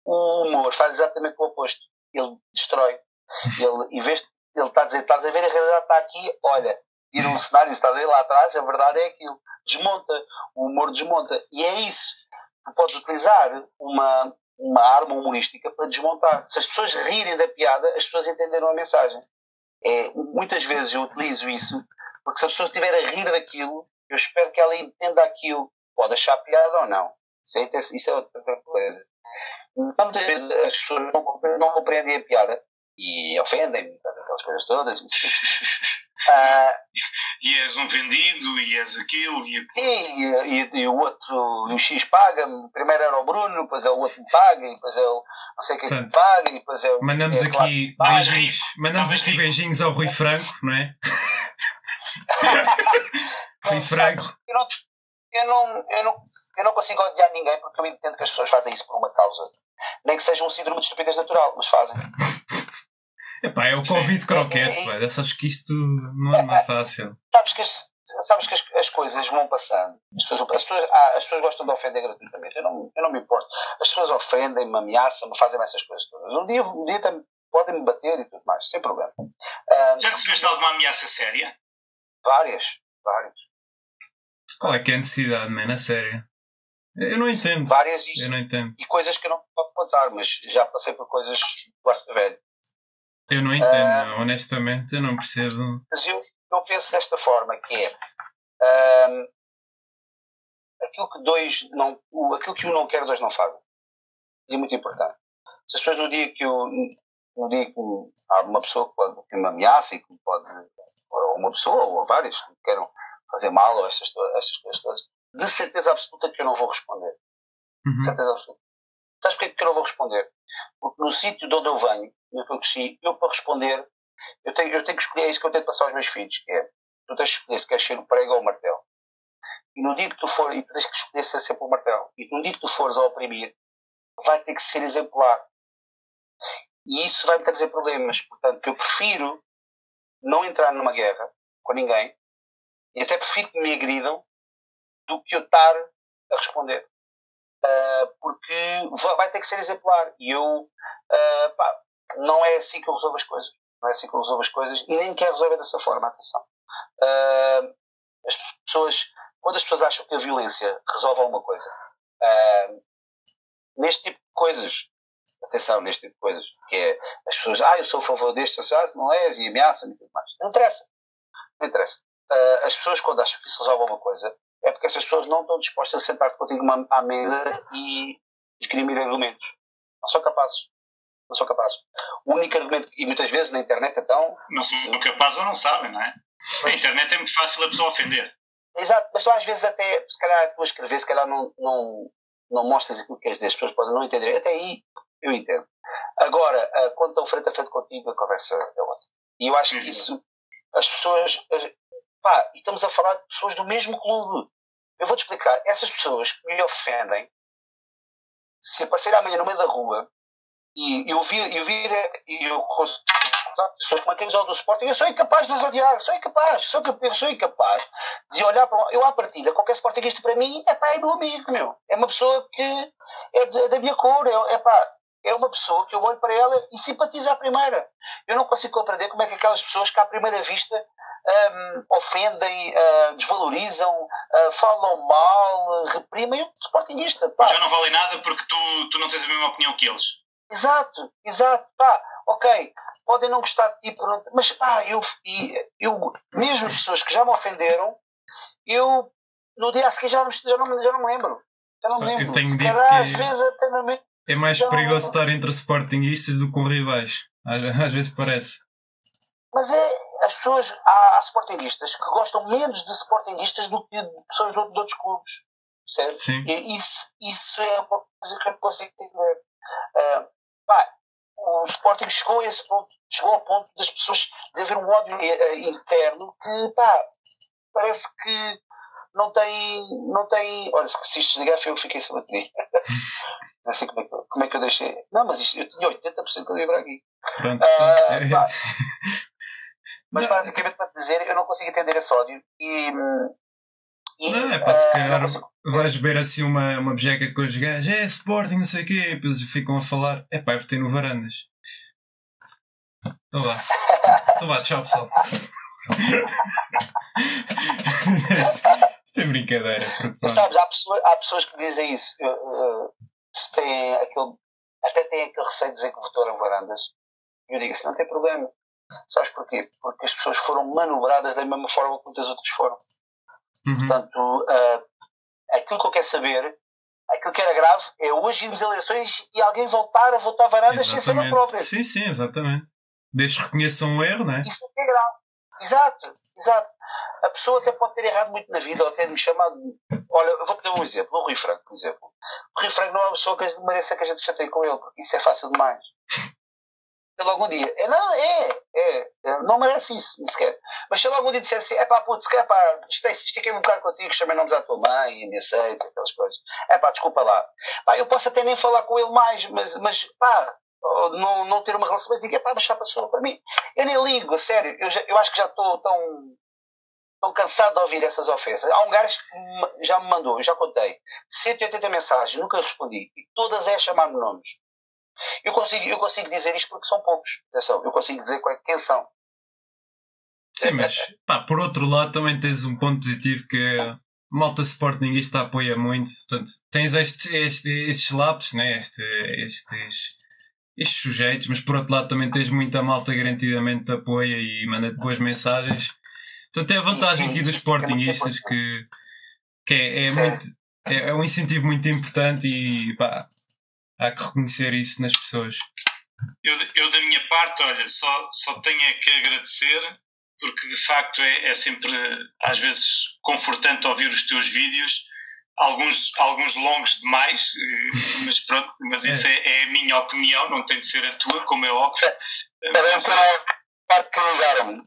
O humor faz exatamente o oposto, ele destrói. *laughs* Ele, em vez de, ele está a dizer, estás a ver, a realidade está aqui, olha, tira um cenário, está a ver lá atrás, a verdade é aquilo. Desmonta, o humor desmonta. E é isso. Tu podes utilizar uma, uma arma humorística para desmontar. Se as pessoas rirem da piada, as pessoas entenderam a mensagem. É, muitas vezes eu utilizo isso porque se a pessoa estiver a rir daquilo, eu espero que ela entenda aquilo. Pode achar piada ou não. Isso é outra coisa. Muitas vezes as pessoas não não compreendem a piada e ofendem-me, aquelas coisas todas. *laughs* uh, e és um vendido, e és aquilo, e aquilo. E, e, e o outro, e o X paga-me. Primeiro era o Bruno, depois é o outro me paga, e depois é o não sei quem me paga, e depois é o. Mandamos é, aqui claro, beijinhos, mandamos aqui beijinhos ao Rui Franco, não é? *laughs* Rui Franco. Eu não, eu, não, eu, não, eu não consigo odiar ninguém porque eu entendo que as pessoas fazem isso por uma causa. Nem que seja um síndrome de estupidez natural, mas fazem. *laughs* Epá, é o Covid croquete, mas achas que isto não é, mais fácil. Sabes que as, sabes que as, as coisas vão passando. As pessoas, as, pessoas, ah, as pessoas gostam de ofender gratuitamente. Eu não, eu não me importo. As pessoas ofendem-me, ameaçam-me, fazem essas coisas todas. Um dia, um dia podem me bater e tudo mais, sem problema. Um, Já recebeste alguma ameaça séria? Várias, várias. Qual é que é a necessidade, man? A sério. Eu não entendo. Várias e, eu não entendo. e coisas que eu não posso contar, mas já passei por coisas do quarto velho. Eu não entendo, uh, honestamente, eu não percebo. Mas eu, eu penso desta forma, que é um, aquilo que dois não, aquilo que um não quer, dois não fazem. E é muito importante. Se as pessoas no dia que eu no dia que há uma pessoa que, pode, que me ameaça e que pode, ou uma pessoa ou vários que queiram fazer mal ou essas, essas coisas todas, de certeza absoluta que eu não vou responder. Uhum. De certeza absoluta. Sabes porquê que eu não vou responder? Porque no sítio de onde eu venho, no que eu cresci, eu para responder, eu tenho, eu tenho que escolher, é isso que eu tenho de passar aos meus filhos, é, tu tens que escolher se queres ser o prego ou o martelo. E no dia que tu for, e tu tens que escolher ser sempre o martelo, e no dia que tu fores a oprimir, vai ter que ser exemplar. E isso vai me trazer problemas. Portanto, eu prefiro não entrar numa guerra com ninguém, e até prefiro que me agridam do que eu estar a responder. Uh, porque vai ter que ser exemplar. E eu, uh, pá, não é assim que eu resolvo as coisas. Não é assim que eu resolvo as coisas e nem quero resolver dessa forma. Atenção. Uh, as pessoas, quando as pessoas acham que a violência resolve alguma coisa, neste tipo de coisas, atenção neste tipo de coisas, que é as pessoas, ah, eu sou a favor deste, ah, não és, e ameaçam-me e tudo mais. Não interessa. Não interessa. Uh, as pessoas, quando acham que isso resolve alguma coisa, é porque essas pessoas não estão dispostas a sentar contigo à mesa e esgrimir argumentos. Não são capazes. Não são capazes. O único argumento, e muitas vezes na internet, então. Não são capazes ou não sabem, não é? Na internet é muito fácil a pessoa ofender. Exato, mas tu às vezes até, se calhar, tu a escrever, se calhar não, não, não mostras aquilo que queres dizer, as pessoas podem não entender. Até aí eu entendo. Agora, ah, quando estão frente a frente contigo, a conversa é outra. E eu acho que isso, as pessoas, pá, e estamos a falar de pessoas do mesmo clube. Eu vou-te explicar. Essas pessoas que me ofendem, se aparecer amanhã no meio da rua e eu vir, eu vir, eu pessoas com uma camisola do Sporting, eu sou incapaz de os odiar, sou incapaz, sou, eu sou incapaz de olhar para eu à partida, qualquer Sportingista para mim é pá, é meu amigo, meu. É uma pessoa que é da minha cor, é, é pá, é uma pessoa que eu olho para ela e simpatizo à primeira. Eu não consigo compreender como é que aquelas pessoas que à primeira vista um, ofendem, uh, desvalorizam, uh, falam mal, reprimem o Sportingista. Pá. Já não valem nada porque tu, tu não tens a mesma opinião que eles. Exato, exato. Pá, ok, podem não gostar de ti, mas pá, eu, eu, mesmo pessoas que já me ofenderam, eu no dia a seguir já não, já não, já não me lembro. Já não me lembro. Eu tenho dito Cada, que às vezes até na mente. é mais perigoso estar entre sportinguistas do que com rivais. Às, *laughs* às vezes parece. Mas é, as pessoas, há, há sportinguistas que gostam menos de sportinguistas do que de pessoas de, de outros clubes. Percebe? Sim. E isso, isso é uma coisa que eu não consigo entender. Ah, pá, o Sporting chegou a esse ponto, chegou ao ponto das pessoas de haver um ódio eh, interno que, pá, parece que não tem, não tem. Olha, se, isto desligar, eu que fiquei sem bateria. *laughs* não sei como é, que, eu- como é que eu deixei. Não, mas isto, eu tinha 80% de livre aqui. Pronto. É- pá. *laughs* Mas basicamente para dizer, eu não consigo entender esse ódio. E, hum, e, Não, é para se ah, calhar vais ver assim uma, uma bejeca com os gajos, é Sporting, não sei o quê, e depois ficam a falar, é pá, eu votei no Varandas. Então vá. Então vá, tchau pessoal. isto, isto é brincadeira. porque, Mas sabes, há pessoas, há pessoas que dizem isso. eh, se têm aquele, até têm aquele receio de dizer que votaram varandas. E eu digo assim: não tem problema. Sabes porquê? Porque as pessoas foram manobradas da mesma forma que muitas outras foram. Uhum. Portanto, eh, aquilo que eu quero saber, aquilo que era grave, é hoje irmos a eleições e alguém voltar a votar varandas sem ser própria. Sim, sim, exatamente. Desde que reconheçam o erro, não é? Isso é é grave. Exato, exato. A pessoa até pode ter errado muito na vida ou ter me chamado. Olha, eu vou-te dar um exemplo. O Rui Franco, por exemplo. O Rui Franco não é uma pessoa que mereça que a gente chateie com ele, porque isso é fácil demais. Ele algum dia. É, não, é, é, é, Não merece isso, nem sequer. Mas se ele algum dia disser assim: é pá, putz, calhar, pá, estiquei- estiquei-me um bocado contigo, chamei nomes à tua mãe, me aceita, aquelas coisas. É pá, desculpa lá. Pá, eu posso até nem falar com ele mais, mas, mas pá, não, não ter uma relação, mas digo, é pá, deixar passar para mim. Eu nem ligo, sério. Eu, já- eu acho que já estou tão, tão cansado de ouvir essas ofensas. Há um gajo que já me mandou, eu já contei, 180 mensagens, nunca respondi. E todas é chamar-me nomes. Eu consigo, eu consigo dizer isto porque são poucos. Atenção, eu consigo dizer quem são. Sim, mas pá, por outro lado também tens um ponto positivo que é a malta sportinguista apoia muito. Portanto, tens estes, estes, estes lapsos, né? este, estes, estes sujeitos, mas por outro lado também tens muita malta garantidamente te apoia e manda boas mensagens. Portanto, é a vantagem aqui dos é muito sportinguistas que, que é, é é. muito, é, é um incentivo muito importante e pá, há que reconhecer isso nas pessoas. Eu, eu, da minha parte, olha, só, só tenho é que agradecer, porque de facto é, é sempre, às vezes, confortante ouvir os teus vídeos, alguns, alguns longos demais, eh, mas pronto, mas *laughs* isso é, é a minha opinião, não tem de ser a tua, como é óbvio. Mas, parte que ligaram-me.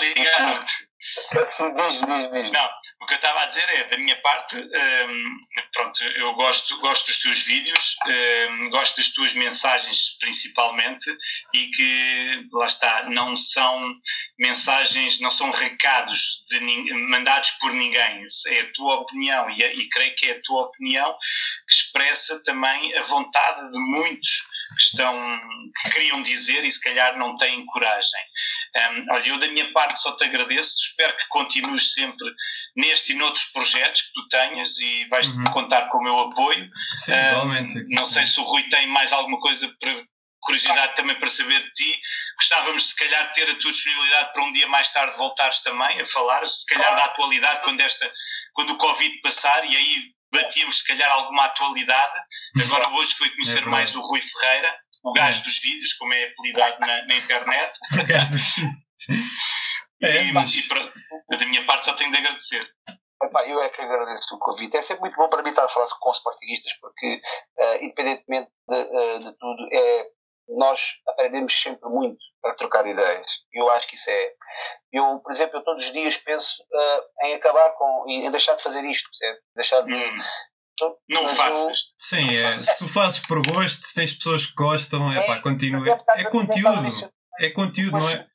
Ligaram-te. Diz, diz, diz. Não, o que eu estava a dizer é, da minha parte, hum, pronto, eu gosto, gosto dos teus vídeos, hum, gosto das tuas mensagens principalmente e que, lá está, não são mensagens, não são recados de mandados por ninguém, é a tua opinião e, e creio que é a tua opinião que expressa também a vontade de muitos que estão, que queriam dizer e se calhar não têm coragem. Hum, olha, eu da minha parte só te agradeço, espero que continues sempre neste e noutros projetos que tu tenhas e vais Uhum. contar com o meu apoio. Sim, Hum, igualmente. não sei se o Rui tem mais alguma coisa para curiosidade também para saber de ti. Gostávamos se calhar de ter a tua disponibilidade para um dia mais tarde voltares também a falar, se calhar da atualidade quando esta, quando o Covid passar e aí batíamos se calhar alguma atualidade. Agora hoje foi conhecer verdade. mais o Rui Ferreira, o gajo É. dos vídeos, como é apelidado na, na internet. *laughs* O gajo dos- É, e, mas- e da minha parte só tenho de agradecer. Epá, eu é que agradeço o convite. É sempre muito bom para mim estar a falar com os sportinguistas, porque, eh, independentemente de, eh, de tudo, é, nós aprendemos sempre muito para trocar ideias. Eu acho que isso é. Eu, por exemplo, eu todos os dias penso eh, em acabar com. em deixar de fazer isto, percebe? Deixar de. Hum, não Mas eu- faças. Sim, é, se o fazes por gosto, se tens pessoas que gostam, é pá, Mas continua. é É conteúdo. É conteúdo, Mas- não é?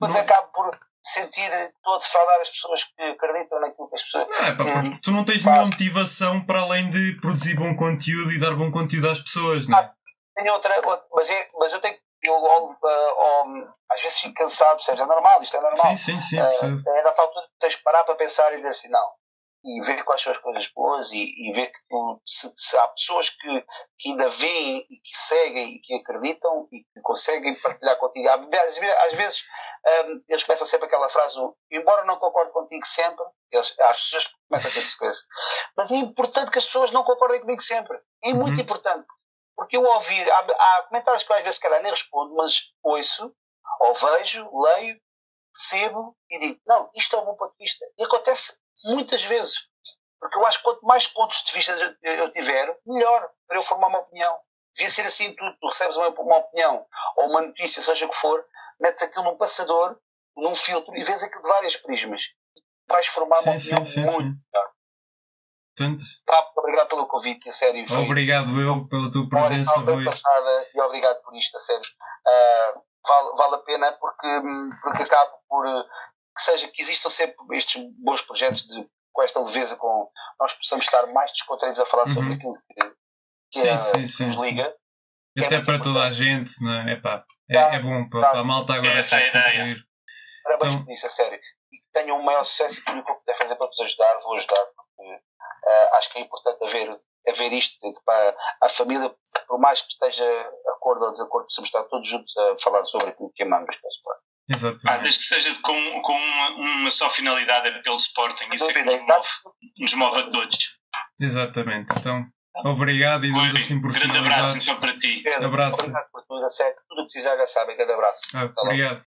Mas Não- acabo por sentir que estou a defraudar as pessoas que acreditam naquilo que as pessoas. Não, é pá, porque Hum, tu não tens faz. nenhuma motivação para além de produzir bom conteúdo e dar bom conteúdo às pessoas, não é? Tenho outra, outra- mas, é, mas eu tenho. Eu, ao- ao- às vezes fico cansado, percebes? É normal, isto é normal. Sim, sim, sim, Eh, percebo. é nessa altura que tens de parar para pensar e dizer assim, não. E ver quais são as coisas boas e, e ver que tu, se, se há pessoas que, que ainda veem e que seguem e que acreditam e que conseguem partilhar contigo. Às vezes, às vezes um, eles começam sempre aquela frase: embora não concorde contigo sempre, eles, as pessoas começam a ter essa coisa. Mas é importante que as pessoas não concordem comigo sempre. É muito uhum. importante. Porque eu ouvi, há, há, comentários que às vezes, calhar, nem respondo, mas ouço, ou vejo, leio, percebo e digo: não, isto é um bom ponto de vista. E acontece muitas vezes. Porque eu acho que quanto mais pontos de vista eu tiver, melhor para eu formar uma opinião. Devia ser assim tudo. Tu recebes uma, uma opinião ou uma notícia, seja o que for, metes aquilo num passador, num filtro e vês aquilo de várias prismas. Vais formar sim, uma opinião sim, sim, muito melhor. Portanto, Pá, obrigado pelo convite, a sério. Foi obrigado eu pela tua presença, Rui. passada e obrigado por isto, a sério. Uh, vale, vale a pena porque, porque acabo por que seja que existam sempre estes bons projetos de, com esta leveza, com nós possamos estar mais descontraídos a falar sobre uhum. aquilo que, que sim, é, sim, sim, nos liga. E até é para toda a gente, não é? Epá, é, é bom para, para a malta agora essa é a ideia. Parabéns então, por isso, a sério. E que tenham um maior sucesso e tudo o que eu puder fazer para vos ajudar, vou ajudar, porque uh, acho que é importante haver, haver isto para a família, por mais que esteja de acordo ou desacordo, precisamos estar todos juntos a falar sobre aquilo que amamos. Exatamente. Ah, desde que seja com, com uma, uma só finalidade, é pelo Sporting, isso é que nos move, nos move a todos. Exatamente. Então, Obrigado e damos assim por Grande abraço então para ti. Pedro, abraço. Obrigado por tudo, a sério. Tudo o que precisar já sabem. Grande abraço. Ah, obrigado.